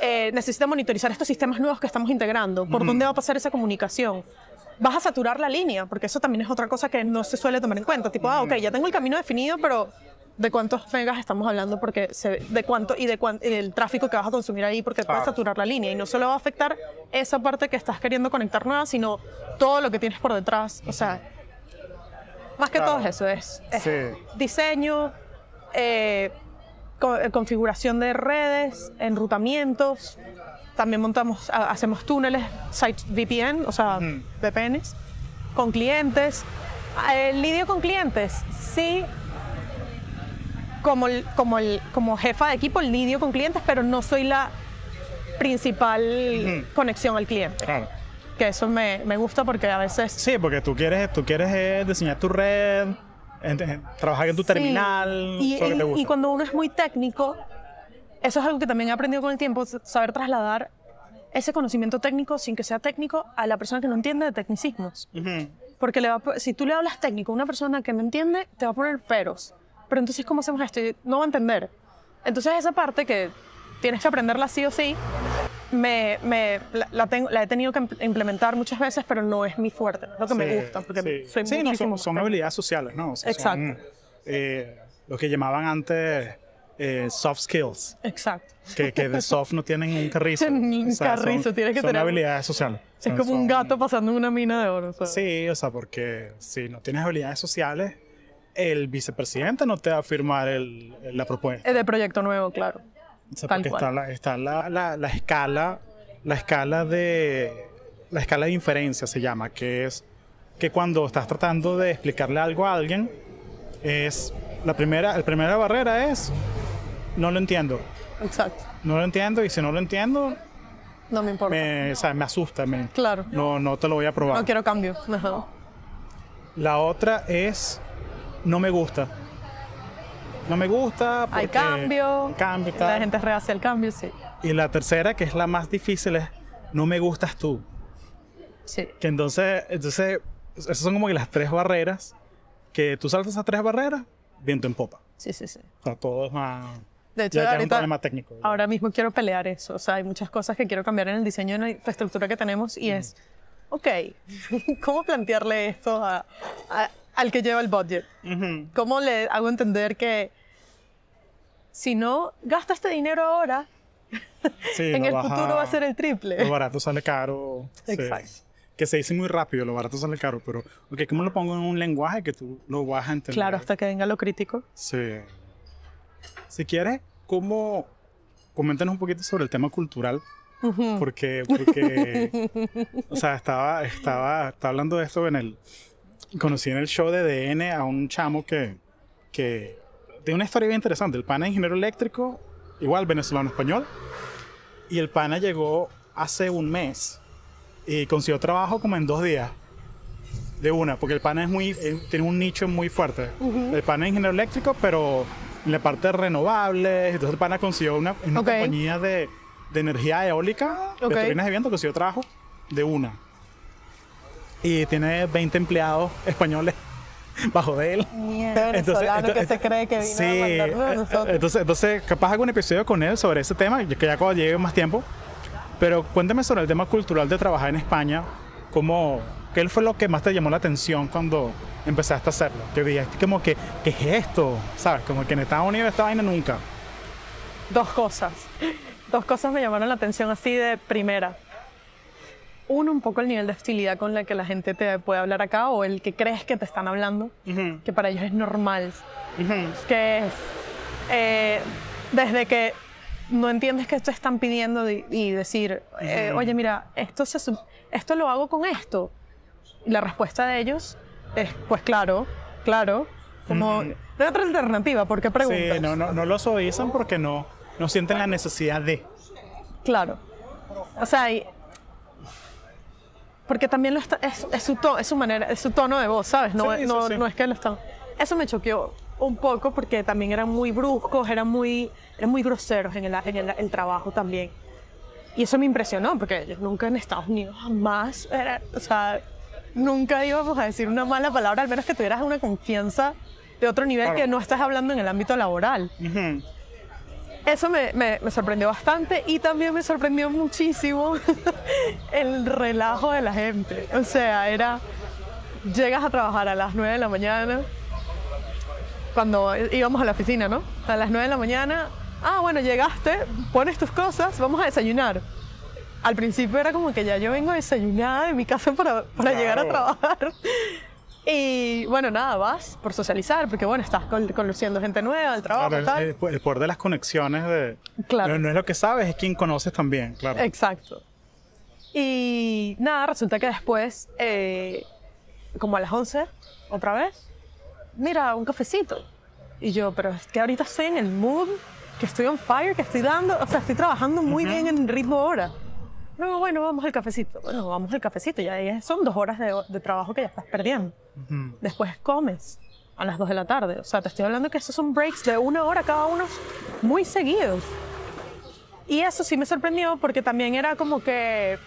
eh, necesitan monitorizar estos sistemas nuevos que estamos integrando. ¿Por dónde va a pasar esa comunicación? Vas a saturar la línea, porque eso también es otra cosa que no se suele tomar en cuenta. Tipo, ah, ok, ya tengo el camino definido, pero ¿de cuántos megas estamos hablando? Porque se, de cuánto y de cuán- y del tráfico que vas a consumir ahí, porque puede Claro. saturar la línea. Y no solo va a afectar esa parte que estás queriendo conectar nueva, sino todo lo que tienes por detrás. O sea, más que Claro. todo es eso, es, es Sí. diseño, eh, co- eh, configuración de redes, enrutamientos. También montamos, ha- hacemos túneles, site VPN, o sea. VPNs, con clientes. Ah, El lidio con clientes, sí, como, como, el- como jefa de equipo, lidio con clientes, pero no soy la principal Ujú. conexión al cliente. claro. Que eso me, me gusta porque a veces Sí, porque tú quieres, tú quieres eh, diseñar tu red, en- en- trabajar en tu Sí. terminal, Y, eso que te y- gusta. y cuando uno es muy técnico, eso es algo que también he aprendido con el tiempo, saber trasladar ese conocimiento técnico sin que sea técnico a la persona que no entiende de tecnicismos. Ujú. Porque le va si tú le hablas técnico a una persona que no entiende, te va a poner peros. Pero entonces, ¿cómo hacemos esto? Y No va a entender. Entonces, esa parte que tienes que aprenderla sí o sí, me, me- la, la tengo, la he tenido que imp- implementar muchas veces, pero no es mi fuerte, no es lo que me Sí, gusta. Porque sí. soy Sí, no, son, son habilidades sociales, ¿no? O sea, son, Exacto. eh, lo que llamaban antes eh, soft skills, Exacto. que, que de soft no tienen un carrizo. Un carrizo, son, tienes que son tener- habilidades sociales. Es Son- como un son- gato pasando en una mina de oro. o sea. Sí, o sea, porque si no tienes habilidades sociales, el vicepresidente no te va a firmar el- la propuesta. Es de proyecto nuevo, claro. O sea, porque cual. está, la, está la, la- la escala, la escala de la escala de inferencia se llama, que es que cuando estás tratando de explicarle algo a alguien, es la primera, la primera barrera es no lo entiendo, Exacto. no lo entiendo y si no lo entiendo No me importa. me, o sea, me asusta, me- Claro. no, no te lo voy a probar. No quiero cambio. Ajá. La otra es no me gusta. no me gusta. Hay cambio. Cambio La gente reacia al cambio, sí. Y la tercera, que es la más difícil, es no me gustas tú. Sí. Que entonces, entonces, esas son como que las tres barreras. Que tú saltas esas tres barreras, viento en popa. Sí, sí, sí. O sea, todo es más. De hecho, ya, ya es un ahorita, problema técnico. ahora mismo quiero pelear eso. O sea, hay muchas cosas que quiero cambiar en el diseño de la infraestructura que tenemos y es, ok, ¿cómo plantearle esto a- a- al que lleva el budget? ¿Cómo le hago entender que si no gasta este dinero ahora, Sí, en el baja- futuro va a ser el triple? Lo barato sale caro. sí. Exacto. Que se dice muy rápido, lo barato sale caro, pero ok, ¿cómo lo pongo en un lenguaje que tú lo vas a entender? Claro, hasta que venga lo crítico. Sí. Si quieres, ¿cómo? Coméntanos un poquito sobre el tema cultural, porque, porque o sea, estaba, estaba, estaba hablando de esto en el, conocí en el show de DN a un chamo que, que tiene una historia bien interesante. El pana es ingeniero eléctrico, igual venezolano español, y el pana llegó hace un mes y consiguió trabajo como en dos días. De una, porque el pana es muy, eh, tiene un nicho muy fuerte. El pana es ingeniero eléctrico, pero en la parte de renovables. Entonces el pana consiguió una, una compañía de, de energía eólica, Ok. de turbinas de viento, consiguió trabajo de una. Y tiene 20 empleados españoles bajo de él. venezolano que se cree que vino sí, a eh, nosotros. Entonces, entonces, capaz hago un episodio con él sobre ese tema, que ya cuando llegue más tiempo. Pero cuéntame sobre el tema cultural de trabajar en España. ¿Cómo, ¿Qué fue lo que más te llamó la atención cuando empezaste a hacerlo? Que dijiste como que, ¿qué es esto? ¿Sabes? Como que en Estados Unidos esta vaina nunca. Dos cosas. Dos cosas me llamaron la atención así de primera. Uno, un poco el nivel de hostilidad con la que la gente te puede hablar acá o el que crees que te están hablando, que para ellos es normal. Que es eh, desde que no entiendes que te están pidiendo y, y decir, eh, oye, mira, esto, se, esto lo hago con esto. Y la respuesta de ellos es, pues claro, claro. Como, no hay otra alternativa, ¿por qué preguntas? Sí, no, no, no lo suavizan porque no, no sienten la necesidad de. Claro. O sea, y- porque también lo está, es, es su to- es su manera, es su tono de voz, ¿sabes? No, Sí, no, sí. no es que lo están. Eso me choqueó un poco porque también eran muy bruscos, eran muy, eran muy groseros en el, en el, el trabajo también. Y eso me impresionó porque yo nunca en Estados Unidos jamás, era, o sea, nunca íbamos a decir una mala palabra, al menos que tuvieras una confianza de otro nivel Claro. que no estás hablando en el ámbito laboral. Ujú. Eso me, me- me sorprendió bastante y también me sorprendió muchísimo el relajo de la gente. O sea, era, llegas a trabajar a las 9 de la mañana, cuando íbamos a la oficina, ¿no? A las 9 de la mañana, ah, bueno, llegaste, pones tus cosas, vamos a desayunar. Al principio era como que ya yo vengo desayunada de mi casa para, para llegar a trabajar. Y bueno, nada, vas por socializar, porque bueno, estás con- conociendo gente nueva del trabajo, Claro, tal. el, el poder de las conexiones de. Claro. No, es lo que sabes, es quien conoces también, claro. Exacto. Y nada, resulta que después, eh, como a las 11, otra vez, mira, un cafecito. Y yo, pero es que ahorita estoy en el mood, que estoy on fire, que estoy dando, o sea, estoy trabajando muy bien en ritmo ahora. No, bueno, vamos al cafecito. Bueno, vamos al cafecito. Ya son dos horas de, de trabajo que ya estás perdiendo. Ujú. Después comes a las 2 de la tarde. O sea, te estoy hablando que esos son breaks de una hora cada uno muy seguidos. Y eso sí me sorprendió porque también era como que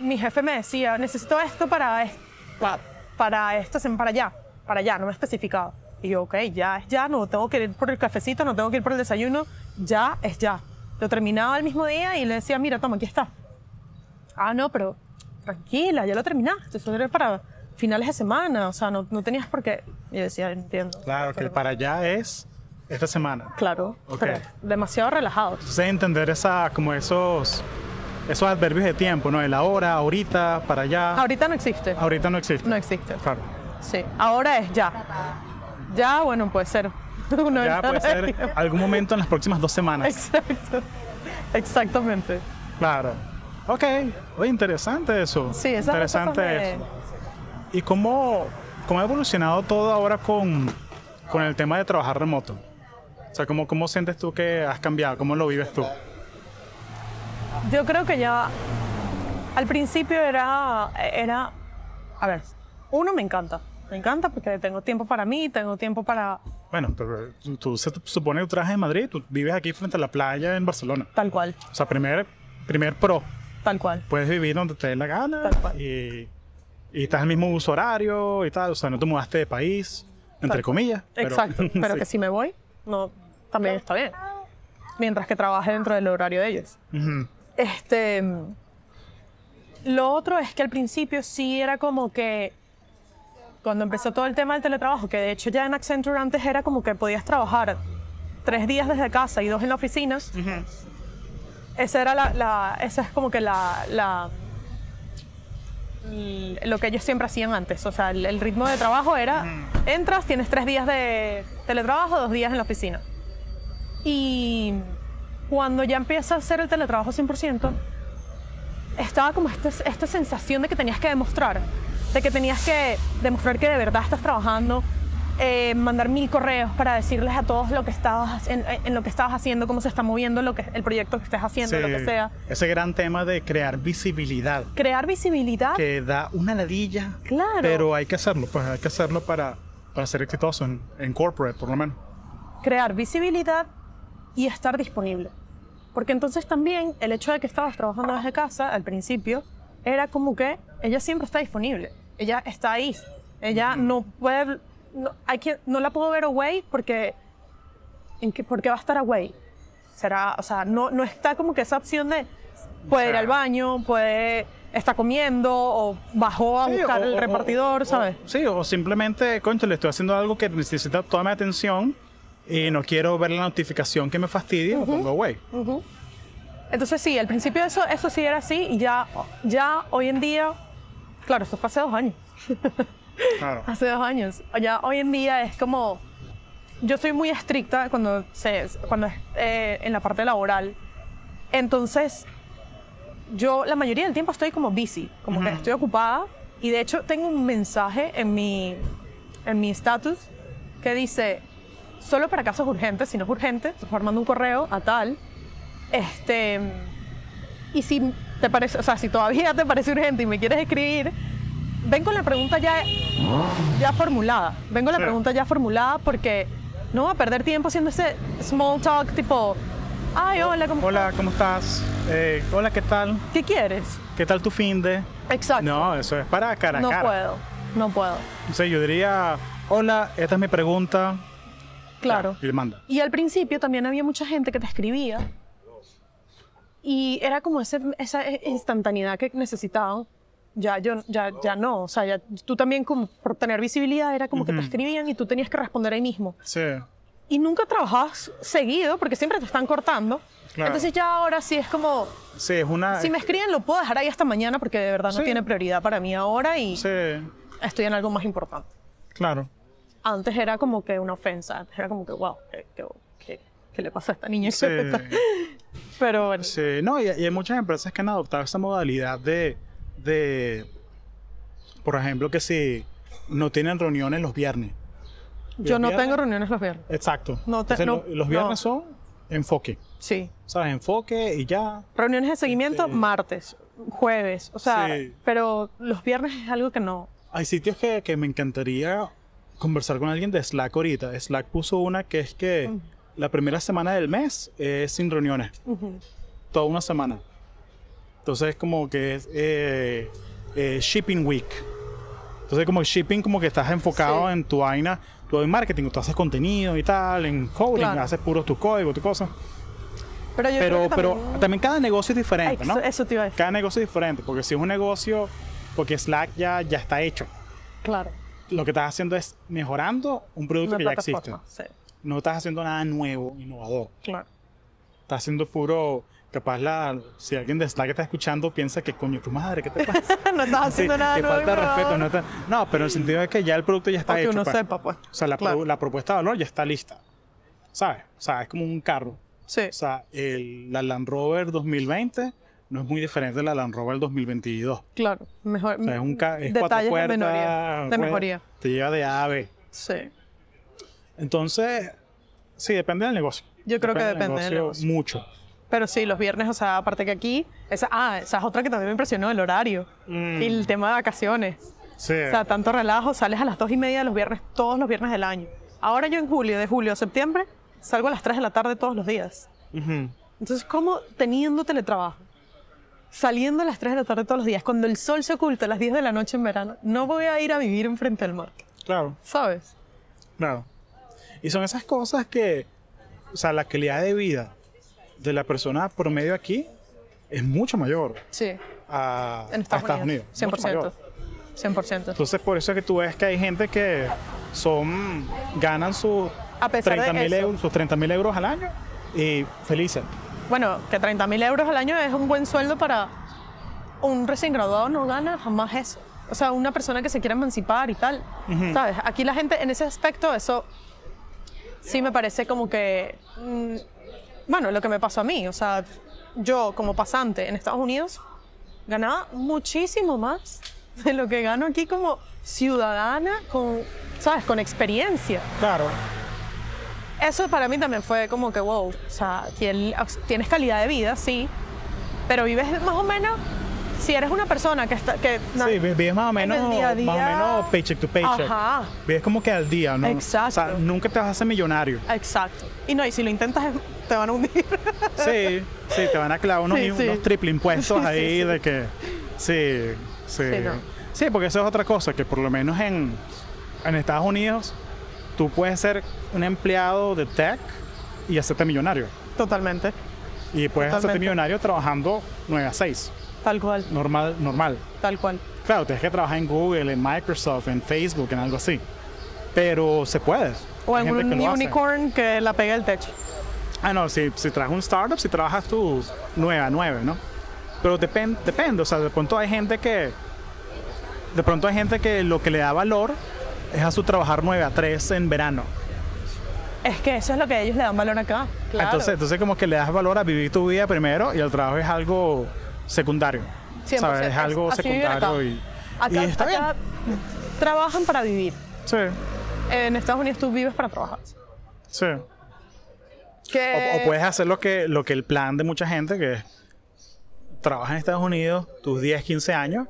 mi jefe me decía, necesito esto para, para sem- para allá, para allá, no me especificaba. Y yo, ok, ya es ya, no tengo que ir por el cafecito, no tengo que ir por el desayuno, ya es ya. Lo terminaba el mismo día y le decía, mira, toma, aquí está. Ah, no, pero tranquila, ya lo terminaste, eso era para finales de semana, o sea, no, no tenías por qué. Y yo decía, entiendo. Claro, que el para allá es esta semana. Claro, Ok. pero demasiado relajados. Entonces entender esa, como esos, esos adverbios de tiempo, ¿no? El ahora, ahorita, para allá. Ahorita no existe. Ahorita no existe. No existe. Claro. Sí, ahora es ya. Ya, bueno, puede ser. Ya puede ser algún momento en las próximas dos semanas. Exacto. Exactamente. Claro. Ok. Oye, interesante eso. Sí, esas Interesante cosas me- eso. ¿Y cómo, cómo ha evolucionado todo ahora con, con el tema de trabajar remoto? O sea, ¿cómo, ¿cómo sientes tú que has cambiado? ¿Cómo lo vives tú? Yo creo que ya al principio era, era, a ver, uno me encanta, me encanta porque tengo tiempo para mí, tengo tiempo para, Bueno, pero tú, tú se supone que tú trabajas en Madrid, tú vives aquí frente a la playa en Barcelona. Tal cual, O sea, primer, primer pro. Tal cual. Puedes vivir donde te dé la gana Tal cual. y, y estás en el mismo uso horario y tal. O sea, no te mudaste de país, entre Tal- comillas. pero- Exacto, pero sí. que si me voy, no, también está bien. Mientras que trabaje dentro del horario de ellos. Este, lo otro es que al principio sí era como que cuando empezó todo el tema del teletrabajo, que de hecho ya en Accenture antes era como que podías trabajar tres días desde casa y dos en la oficina. Esa era la, la- esa es como que la, lo que ellos siempre hacían antes. O sea, el, el ritmo de trabajo era, entras, tienes tres días de teletrabajo, dos días en la oficina. Y cuando ya empieza a hacer el teletrabajo 100%, estaba como esta, esta sensación de que tenías que demostrar, de que tenías que demostrar que de verdad estás trabajando, eh, mandar mil correos para decirles a todos lo que estabas, en, en lo que estabas haciendo, cómo se está moviendo lo que, el proyecto que estés haciendo, lo que sea. Ese gran tema de crear visibilidad Crear visibilidad, que da una ladilla. Claro. Pero hay que hacerlo, pues hay que hacerlo para, para ser exitoso en, en corporate, por lo menos. crear visibilidad y estar disponible. Porque entonces también el hecho de que estabas trabajando desde casa al principio era como que ella siempre está disponible. Ella está ahí. Ella no puede. No, hay que, no la puedo ver away porque. ¿en qué, ¿Por qué va a estar away? Será, o sea, no, no está como que esa opción de. Puede ir sea- al baño, puede. Está comiendo o bajó a Sí, buscar o- el o- repartidor, ¿sabes? Sí, o simplemente, concho, le estoy haciendo algo que necesita toda mi atención y no quiero ver la notificación que me fastidie, lo pongo away. Entonces sí, al principio eso, eso sí era así y ya, ya hoy en día, claro, esto fue hace dos años, Claro. hace dos años, ya hoy en día es como, yo soy muy estricta cuando, se, cuando eh, en la parte laboral, entonces yo la mayoría del tiempo estoy como busy, como que estoy ocupada. Y de hecho tengo un mensaje en mi en mi status que dice solo para casos urgentes, si no es urgente, estoy formando un correo a tal este, y si te parece, o sea, si todavía te parece urgente y me quieres escribir, ven con la pregunta ya, ya formulada. Ven con la Sí. pregunta ya formulada porque no voy a perder tiempo haciendo ese small talk tipo, ay, hola, ¿cómo Hola, ¿cómo estás? Eh, hola, ¿qué tal? ¿Qué quieres? ¿Qué tal tu fin de? Exacto. No, eso es para cara a no cara. puedo, no puedo. O sea, yo diría, hola, esta es mi pregunta. Claro. Y le manda. Y al principio también había mucha gente que te escribía y era como ese- esa instantaneidad que necesitaban. Ya, yo, ya, ya no, o sea, ya, tú también como por tener visibilidad era como que te escribían y tú tenías que responder ahí mismo. Sí. Y nunca trabajabas seguido porque siempre te están cortando. Claro. Entonces ya ahora sí es como, Sí, es una... si me escriben lo puedo dejar ahí hasta mañana porque de verdad no tiene prioridad para mí ahora y Sí, estoy en algo más importante. claro. Antes era como que una ofensa, antes era como que, wow, ¿qué, qué, qué- qué le pasa a esta niña? Sí. Pero bueno, Sí, no, y, y hay muchas empresas que han adoptado esa modalidad de, de, por ejemplo, que si no tienen reuniones los viernes. yo no viernes? tengo reuniones los viernes. Exacto. No te- Entonces, no, lo- los viernes no. son enfoque. Sí. ¿Sabes? Enfoque y ya. Reuniones de seguimiento Sí. martes, jueves, o sea, Sí. pero los viernes es algo que no. Hay sitios que, que me encantaría conversar con alguien de Slack ahorita. Slack puso una que es que Mm. la primera semana del mes es sin reuniones. Toda una semana. Entonces es como que es eh, eh, Shipping Week. Entonces como shipping como que estás enfocado Sí. en tu vaina, tú en marketing, tú haces contenido y tal, en coding, Claro. haces puros tus códigos, tus cosas. Pero yo creo Pero, que pero también- también cada negocio es diferente, ¿no? Eso- te iba a decir. Cada negocio es diferente, porque si es un negocio, porque Slack ya, ya está hecho. Claro. Lo que estás haciendo es mejorando un producto Una que ya existe. Sí, No estás haciendo nada nuevo, innovador. claro. Estás haciendo puro, capaz la, si alguien de Slack está escuchando piensa que coño, tu madre, ¿qué te pasa? no estás haciendo Sí, nada que nuevo falta de respeto. No, está- no, pero en el sentido de que ya el producto ya está Para que hecho. uno pues. sepa, pues. O sea, la, pro- la propuesta de valor ya está lista. ¿Sabes? O sea, es como un carro. Sí, O sea, el, la Land Rover 2020 no es muy diferente de la Land Rover 2022. claro. Mejor. O sea, es un es detalles puertas. de mejoría. De pues, mejoría. Te lleva de A a B. Sí. Entonces, sí, depende del negocio. Yo creo que depende del negocio. Mucho. Pero sí, los viernes, o sea, aparte que aquí, esa, ah, esa es otra que también me impresionó, el horario. Mm. Y el tema de vacaciones. Sí. O sea, tanto relajo, sales a las dos y media de los viernes, todos los viernes del año. Ahora yo en julio, de julio a septiembre, salgo a las 3 de la tarde todos los días. Ujú. Entonces, ¿cómo teniendo teletrabajo, saliendo a las 3 de la tarde todos los días, cuando el sol se oculta a las 10 de la noche en verano, no voy a ir a vivir enfrente del mar? Claro, ¿Sabes? claro. Y son esas cosas que, o sea, la calidad de vida de la persona promedio aquí es mucho mayor Sí, a, en a Estados, Unidos. Mucho 100%. mayor. 100%. Entonces, por eso es que tú ves que hay gente que son ganan sus A pesar de 30 mil eso. euros, sus 30 mil euros al año y felices. Bueno, que 30 mil euros al año es un buen sueldo para un recién graduado, no gana jamás eso. O sea, una persona que se quiera emancipar y tal. ¿Sabes? Aquí la gente, en ese aspecto, eso sí me parece como que. Bueno, lo que me pasó a mí. O sea, yo como pasante en Estados Unidos ganaba muchísimo más de lo que gano aquí como ciudadana, con, ¿sabes? Con experiencia. Claro. Eso para mí también fue como que, wow, o sea, tien- tienes calidad de vida, sí, pero vives más o menos, si eres una persona que está, que Sí, vi- vives más o menos, día a más o día. menos paycheck to paycheck. Ajá. Vives como que al día, ¿no? Exacto. O sea, nunca te vas a hacer millonario. Exacto. Y no, y si lo intentas, te van a hundir. Sí, sí, te van a clavar unos, Sí, sí. unos triple impuestos Sí, ahí de que. Sí, sí. Sí, no. Sí, porque eso es otra cosa, que por lo menos en, en Estados Unidos tú puedes ser un empleado de tech y hacerte millonario. Totalmente, Y puedes hacerte millonario trabajando 9 a 6. Tal cual, Normal, normal. tal cual. Claro, tienes que trabajar en Google, en Microsoft, en Facebook, en algo así. Pero se puede. O en un hace. unicorn que la pegue el techo. Ah, no, si, si trabajas un startup, si trabajas tú 9 a 9, ¿no? Pero depen- depende, o sea, de pronto hay gente que. De pronto hay gente que lo que le da valor es a su trabajar 9 a 3 en verano. Es que eso es lo que ellos le dan valor acá. Claro. Entonces, entonces, como que le das valor a vivir tu vida primero y el trabajo es algo secundario. 100%, ¿Sabes? Es algo así secundario y, acá, y está bien. trabajan para vivir. Sí, En Estados Unidos tú vives para trabajar. sí. Que... O, o puedes hacer lo que, lo que el plan de mucha gente, que es trabajas en Estados Unidos tus 10, 15 años,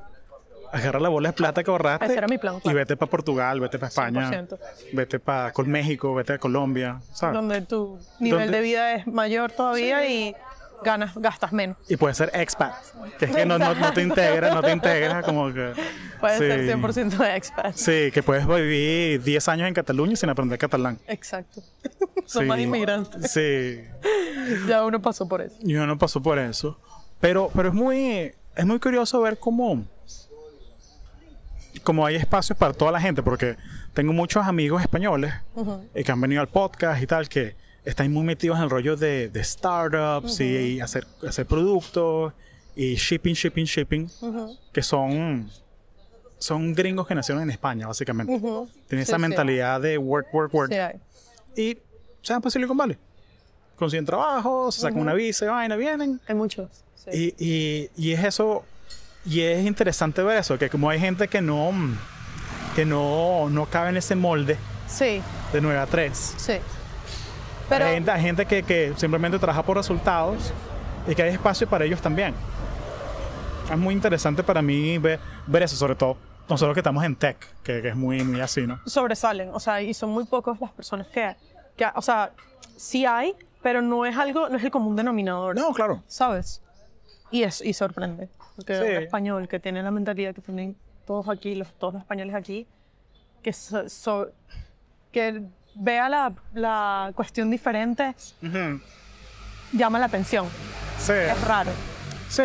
agarra la bola de plata que ahorraste Ese era mi plan, y vete para Portugal, vete para España, 100%. vete para con México, vete a Colombia, ¿sabes? donde tu nivel de vida es mayor todavía y ganas, gastas menos. Y puedes ser expat, que es que no, no, no te integras, no te integras como que... Puedes sí. ser 100% de expat. Sí, que puedes vivir 10 años en Cataluña sin aprender catalán. Exacto. Son Sí. más inmigrantes. Sí, Ya uno pasó por eso. yo no paso por eso. Pero, pero es muy es muy curioso ver cómo, cómo hay espacios para toda la gente, porque tengo muchos amigos españoles eh, que han venido al podcast y tal, que están muy metidos en el rollo de, de startups y hacer, hacer productos y shipping, shipping, shipping, que son, son gringos que nacieron en España, básicamente. Tienen Sí, esa sí. mentalidad de work, work, work. Sí. Y se van para Silicon Valley. Consiguen trabajo, se sacan una visa vaina, vienen. Hay muchos. Y, y, y es eso, y es interesante ver eso, que como hay gente que no, que no, no cabe en ese molde Sí, de 9 a 3. sí. Pero hay gente, hay gente que, que simplemente trabaja por resultados y que hay espacio para ellos también. Es muy interesante para mí ver, ver eso, sobre todo nosotros que estamos en tech, que, que es muy, muy así, ¿no? sobresalen, o sea, y son muy pocos las personas que, que, o sea, sí hay, pero no es algo, no es el común denominador. No, claro. ¿sabes? Y, es, y sorprende. Porque Sí. un español que tiene la mentalidad que tienen todos aquí, los, todos los españoles aquí, que, so- so- que vea la, la cuestión diferente, llama la atención. Sí, Es raro. sí,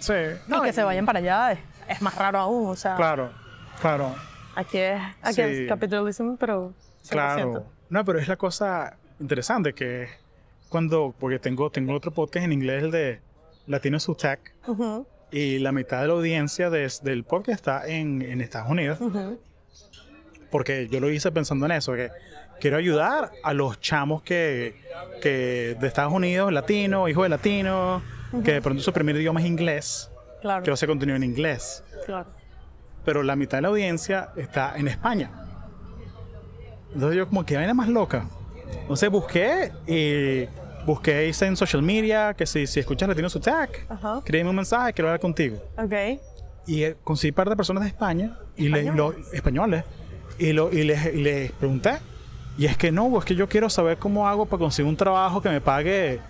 sí. y que se vayan para allá es, es más raro aún. O sea, Claro, claro. aquí es, aquí Sí. es capitalismo, pero 100%. Claro. No, pero es la cosa interesante que cuando, porque tengo, tengo otro podcast en inglés, el de Latino Tech, Ujú, y la mitad de la audiencia del podcast está en, en Estados Unidos, porque yo lo hice pensando en eso, que quiero ayudar a los chamos que, que de Estados Unidos, latinos, hijos de latinos, que de pronto su primer idioma es inglés, Claro, quiero hacer contenido en inglés, claro. pero la mitad de la audiencia está en España. Entonces yo como que vaina más loca. Entonces busqué y busqué hice en social media que si, si escuchas Latino Attack, Ajá. créeme un mensaje, quiero hablar contigo. Ok. Y eh, conseguí par de personas de España y les, ¿Españoles? lo- españoles y, lo, y les, y les pregunté Y es que no, es que yo quiero saber cómo hago para conseguir un trabajo que me pague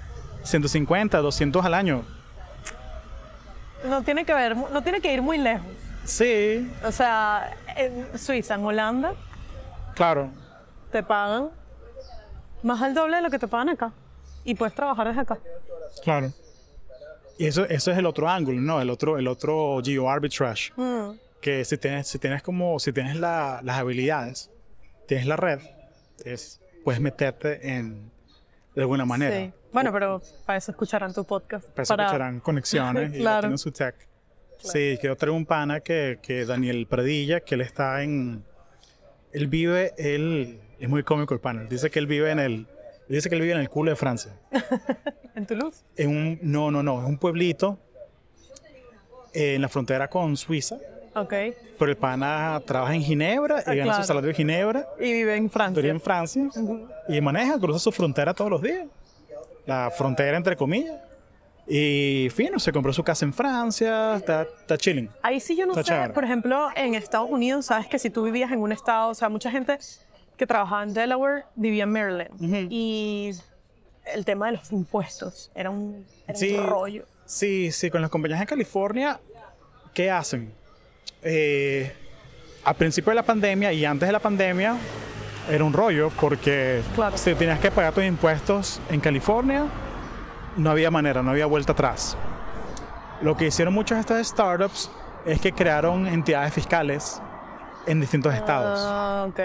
150, 200 al año. No tiene que ver, no tiene que ir muy lejos. Sí, O sea, en Suiza, en Holanda, claro. te pagan más al doble de lo que te pagan acá. Y puedes trabajar desde acá. Claro. Y eso, eso es el otro ángulo, ¿no? El otro, el otro geo arbitrage. Mm, Que si tienes, si tienes como, si tienes la- las habilidades, tienes la red, es, puedes meterte en de alguna manera. sí. Bueno, pero para eso escucharán tu podcast. Para eso escucharán conexiones y Claro. tienen su tech. Sí, quiero traer un pana que, que Daniel Pradilla, que él está en. Él vive, él. Es muy cómico el pana. él Dice que él vive en el. Dice que él vive en el culo de Francia. En Toulouse. En un, no, no, no. Es un pueblito en la frontera con Suiza. Ok. Pero el pana trabaja en Ginebra y Ah, gana claro. su salario en Ginebra. Y vive en Francia. Vive en Francia. Y maneja, cruza su frontera todos los días. La frontera, entre comillas. Y fino, se compró su casa en Francia. Está, está chilling. Ahí sí yo no Está sé, chévere. por ejemplo, en Estados Unidos, sabes que si tú vivías en un estado, o sea, mucha gente que trabajaba en Delaware vivía en Maryland. Ujú. Y el tema de los impuestos era un, era Sí. un rollo. Sí, sí, con las compañías de California, ¿qué hacen? Eh, al principio de la pandemia y antes de la pandemia era un rollo porque Claro. si tenías que pagar tus impuestos en California, no había manera, no había vuelta atrás. Lo que hicieron muchas de estas startups es que crearon entidades fiscales en distintos estados. Ah, ok.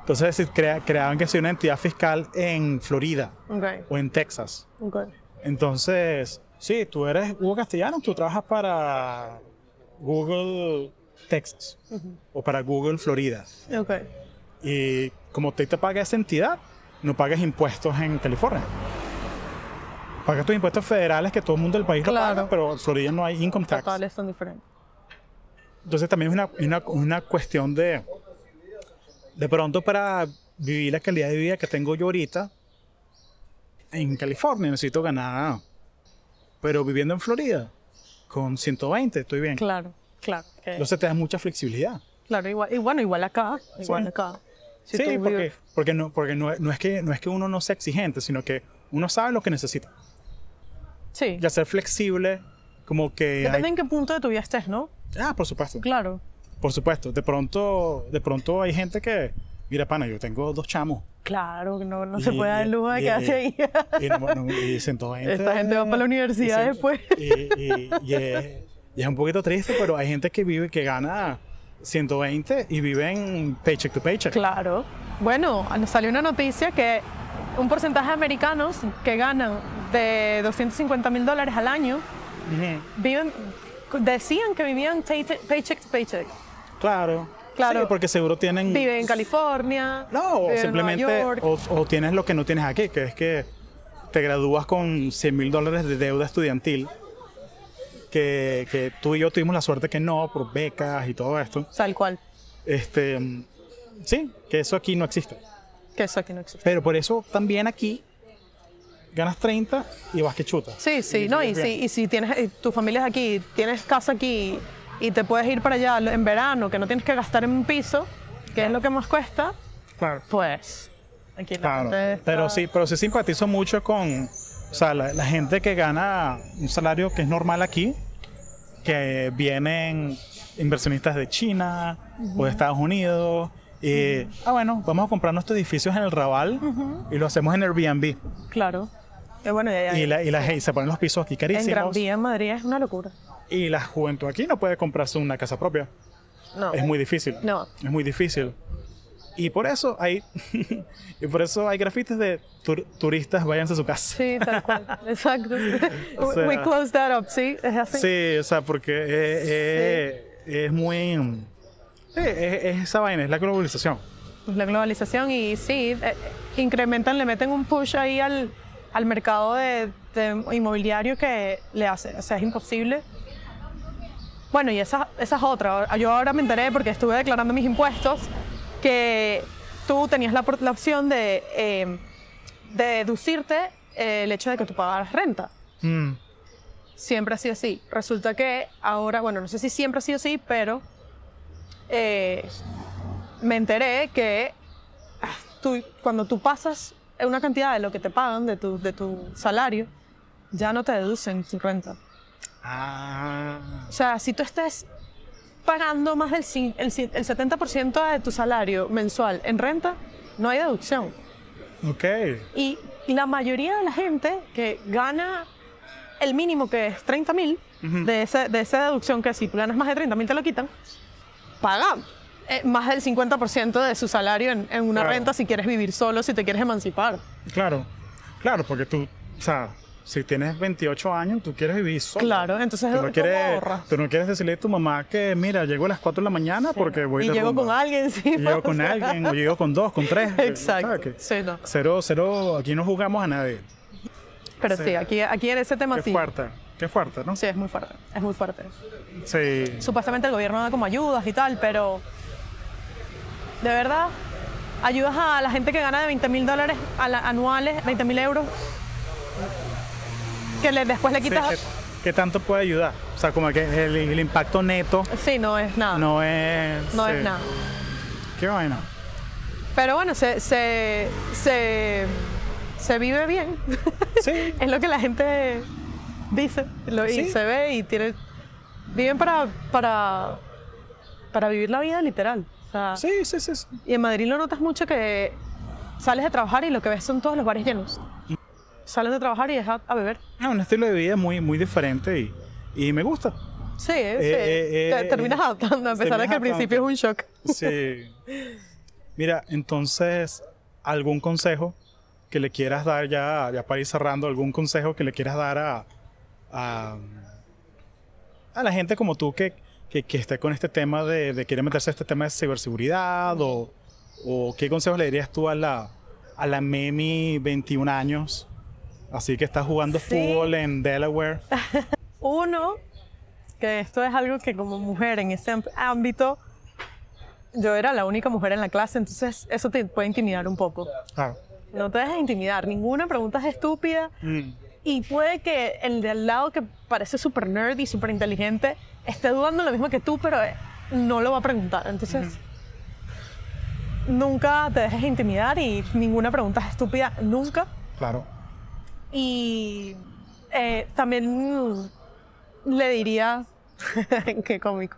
Entonces si crea- creaban que sea una entidad fiscal en Florida Ok. o en Texas. Ok. Entonces, sí, tú eres Hugo Castellano, tú trabajas para Google Texas o para Google Florida. Ok. Y como te, te paga esa entidad, no pagas impuestos en California. Pagas tus impuestos federales que todo el mundo del país lo paga, pero en Florida no hay income tax. Totales son diferentes. Entonces también es una, una, una cuestión de, de pronto para vivir la calidad de vida que tengo yo ahorita en California necesito ganar, pero viviendo en Florida con 120 estoy bien. Claro, claro. que- Entonces te da mucha flexibilidad. claro, igual, y bueno, igual acá. Igual Sí. acá. Si sí, porque, vives- porque, no, porque no, no es que, no es que uno no sea exigente, sino que uno sabe lo que necesita. Sí. Y ser flexible, como que... Depende hay- en qué punto de tu vida estés, ¿no? Ah, por supuesto. Claro. Por supuesto. De pronto, de pronto hay gente que... Mira, pana, yo tengo dos chamos. Claro, no, no se puede dar lujo de quedarse ahí. Y, no- no- y 120. Esta gente va para la universidad y después. Y, y- es, un poquito triste, pero hay gente que vive, que gana 120 y vive en paycheck to paycheck. Claro. Bueno, nos salió una noticia que un porcentaje de americanos que ganan de 250 mil dólares al año viven, decían que vivían paycheck to paycheck. Claro. Claro. Sí, porque seguro tienen... Viven en California. No, o viven en simplemente, Nueva York. o, o tienes lo que no tienes aquí, que es que te gradúas con 100 mil dólares de deuda estudiantil, que, que tú y yo tuvimos la suerte que no, por becas y todo esto. Tal cual. Este, sí, que eso aquí no existe. Que eso aquí no existe. Pero por eso también aquí ganas 30 y vas que chuta. Sí, sí, Y no, y si, y si tienes, y tu familia es aquí, tienes casa aquí y te puedes ir para allá en verano, que no tienes que gastar en un piso, que es lo que más cuesta, Claro. pues aquí la Claro. gente está- Pero sí, pero sí simpatizo mucho con, o sea, la, la gente que gana un salario que es normal aquí, que vienen inversionistas de China o de Estados Unidos. Y, ah, bueno, vamos a comprar nuestros edificios en el Raval y lo hacemos en Airbnb. Claro. Eh, bueno, y, la, y, la- y se ponen los pisos aquí en Gran carísimos. Vía, en Madrid, es una locura. Y la juventud aquí no puede comprarse una casa propia. No. Es muy difícil. No. Es muy difícil. Y por eso hay y por eso hay grafitis de tur- turistas váyanse a su casa. Sí, tal cual. Exacto. O sea- We close that up, sí, es así. Sí, o sea, porque eh, eh, es muy sí, es, es esa vaina, es la globalización. Pues La globalización y sí, eh, incrementan, le meten un push ahí al, al mercado de, de inmobiliario que le hace, o sea, es imposible. Bueno, y esa, esa es otra. Yo ahora me enteré porque estuve declarando mis impuestos que tú tenías la, opción de, eh, de deducirte eh, el hecho de que tú pagaras renta. Mm, Siempre ha sido así. Resulta que ahora, bueno, no sé si siempre ha sido así, pero eh, me enteré que ah, tú, cuando tú pasas una cantidad de lo que te pagan, de tu, de tu salario, ya no te deducen tu renta. Ah. O sea, si tú estés pagando más del el, ci- el 70% de tu salario mensual en renta, no hay deducción. Ok. Y la mayoría de la gente que gana el mínimo que es 30 mil, de, ese- de esa deducción que si tú ganas más de 30 mil te lo quitan, paga eh, más del 50% de su salario en, en una Claro. renta si quieres vivir solo, si te quieres emancipar. Claro. Claro, porque tú, o sea, si tienes 28 años, tú quieres vivir solo. Claro, entonces Tú no, ¿cómo quieres, tú no quieres decirle a tu mamá que, mira, llego a las 4 de la mañana porque voy y de llego rumba. con alguien, sí. Y llego o con sea, alguien, o llego con dos, con tres. Exacto. Sí, no. Cero, cero, aquí no jugamos a nadie. Pero Sí. sí, aquí, aquí en ese tema Qué sí. fuerte, qué fuerte, ¿no? Sí, es muy fuerte. Es muy fuerte. Sí. Supuestamente el gobierno da como ayudas y tal, pero de verdad, ayudas a la gente que gana de 20 mil dólares a la- anuales, 20 mil euros, que le- después le Sí, quitas... ¿qué, qué tanto puede ayudar? O sea, como que el, el impacto neto Sí, no es nada. No, no es... sí. es nada. Qué vaina. Pero bueno, se, se, se, se vive bien. Sí. es lo que la gente dice lo- y Sí. se ve y tiene... Viven para, para, para vivir la vida literal. O sea, Sí, sí, sí. sí. Y en Madrid lo notas mucho que sales de trabajar y lo que ves son todos los bares llenos. Sales de trabajar y dejas a beber. Ah, un estilo de vida muy, muy diferente y, y me gusta. Sí, sí. eh, Te eh, terminas eh, adaptando, a pesar de que al principio es un shock. Sí. Mira, entonces, ¿algún consejo que le quieras dar ya, ya para ir cerrando, algún consejo que le quieras dar a, a, a la gente como tú que, que, que esté con este tema de, de quiere meterse a este tema de ciberseguridad o, o qué consejos le dirías tú a la, a la Memi 21 años? Así que está jugando Sí. fútbol en Delaware. Uno, que esto es algo que como mujer en ese ámbito, yo era la única mujer en la clase, entonces eso te puede intimidar un poco. Ah. No te dejes intimidar, ninguna pregunta es estúpida Mm. y puede que el de al lado que parece súper nerd y súper inteligente esté dudando lo mismo que tú, pero eh, no lo va a preguntar. Entonces, nunca te dejes intimidar y ninguna pregunta es estúpida, nunca. Claro. Y eh, también le diría, qué cómico,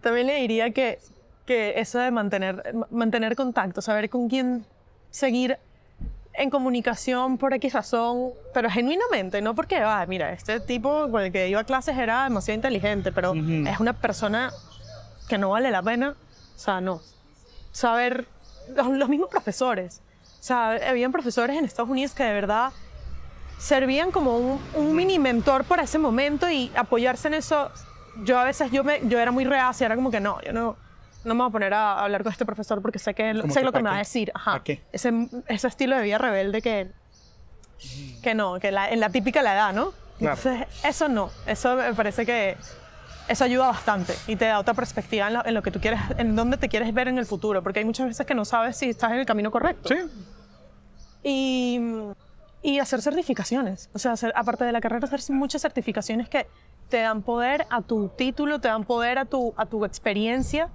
también le diría que, que eso de mantener, mantener contacto, saber con quién seguir en comunicación por X razón, pero genuinamente, no porque, ah, mira, este tipo con el que iba a clases era demasiado inteligente, pero Ujú. es una persona que no vale la pena, o sea, no. Saber, los, los mismos profesores, o sea, habían profesores en Estados Unidos que de verdad servían como un, un mini mentor para ese momento y apoyarse en eso. Yo a veces, yo, me, yo era muy reacia, era como que no, yo no, no me voy a poner a hablar con este profesor porque sé, que, ¿Cómo sé que lo que me va a decir. Ajá. ¿Pa' qué? Ese, ese estilo de vida rebelde que, que no, que la, en la típica la edad, ¿no? Claro. Entonces, eso no, eso me parece que eso ayuda bastante y te da otra perspectiva en lo, en lo que tú quieres, en dónde te quieres ver en el futuro, porque hay muchas veces que no sabes si estás en el camino correcto. Sí. Y, y hacer certificaciones. O sea, hacer- aparte de la carrera, hacer muchas certificaciones que te dan poder a tu título, te dan poder a tu, a tu experiencia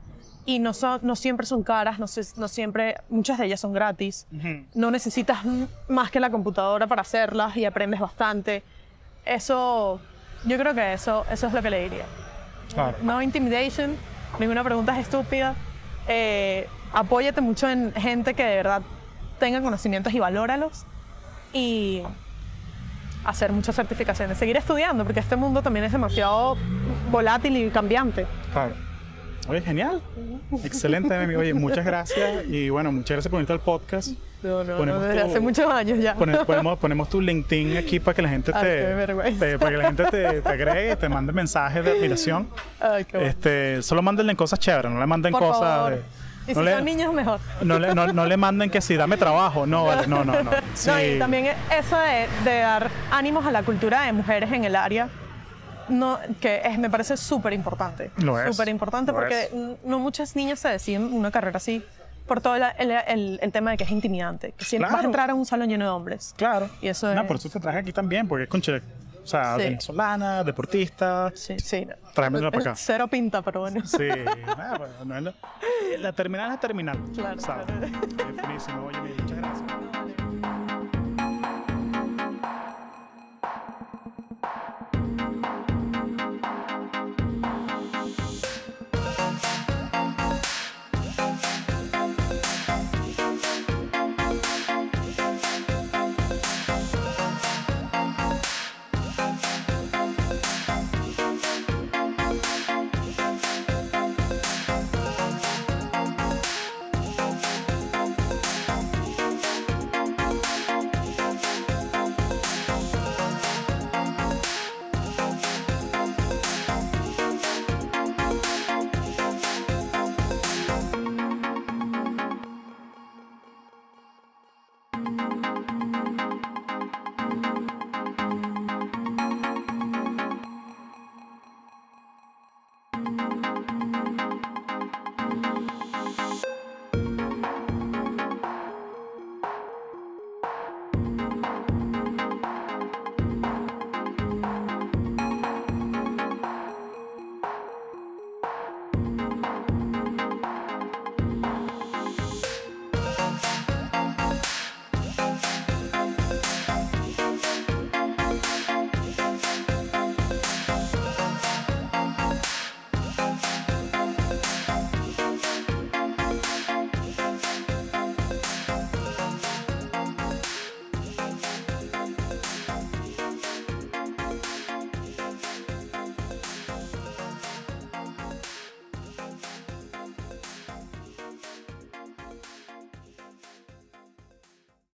y no, son, no siempre son caras, no, no siempre, muchas de ellas son gratis. Ujú. No necesitas más que la computadora para hacerlas y aprendes bastante. Eso, yo creo que eso, eso es lo que le diría. Claro. No intimidation, ninguna pregunta es estúpida. Eh, apóyate mucho en gente que de verdad tenga conocimientos y valóralos. Y hacer muchas certificaciones. Seguir estudiando, porque este mundo también es demasiado volátil y cambiante. Claro. Oye, genial. Excelente, Memi. Oye, muchas gracias. Y bueno, muchas gracias por venir al podcast. No, no, Ponemos no, desde tu- hace muchos años ya. Pone- ponemos, ponemos tu LinkedIn aquí para que la gente te, te- para que la gente te, te agregue, te mande mensajes de admiración. Ay, qué bueno. Este, solo mándenle cosas chéveres, no le manden Por cosas Y no si le- son niños, mejor. no le, no, no le manden que si dame trabajo, no, vale, no, no, no. Sí. No, y también eso de, de dar ánimos a la cultura de mujeres en el área, no, que es, me parece súper importante. Lo es, Súper importante porque es. no muchas niñas se deciden una carrera así por todo el, el- el tema de que es intimidante. Que si vas Claro. a entrar a un salón lleno de hombres. Claro. Y eso No, es- por eso te traje aquí también, porque es con Chile. O sea, Sí. venezolana, deportista. Sí, sí. Tráemela para acá. Cero pinta, pero bueno. Sí. Ah, bueno, no es lo- la terminal es terminal. Claro, ¿sabes? claro. Es finísimo. Oye,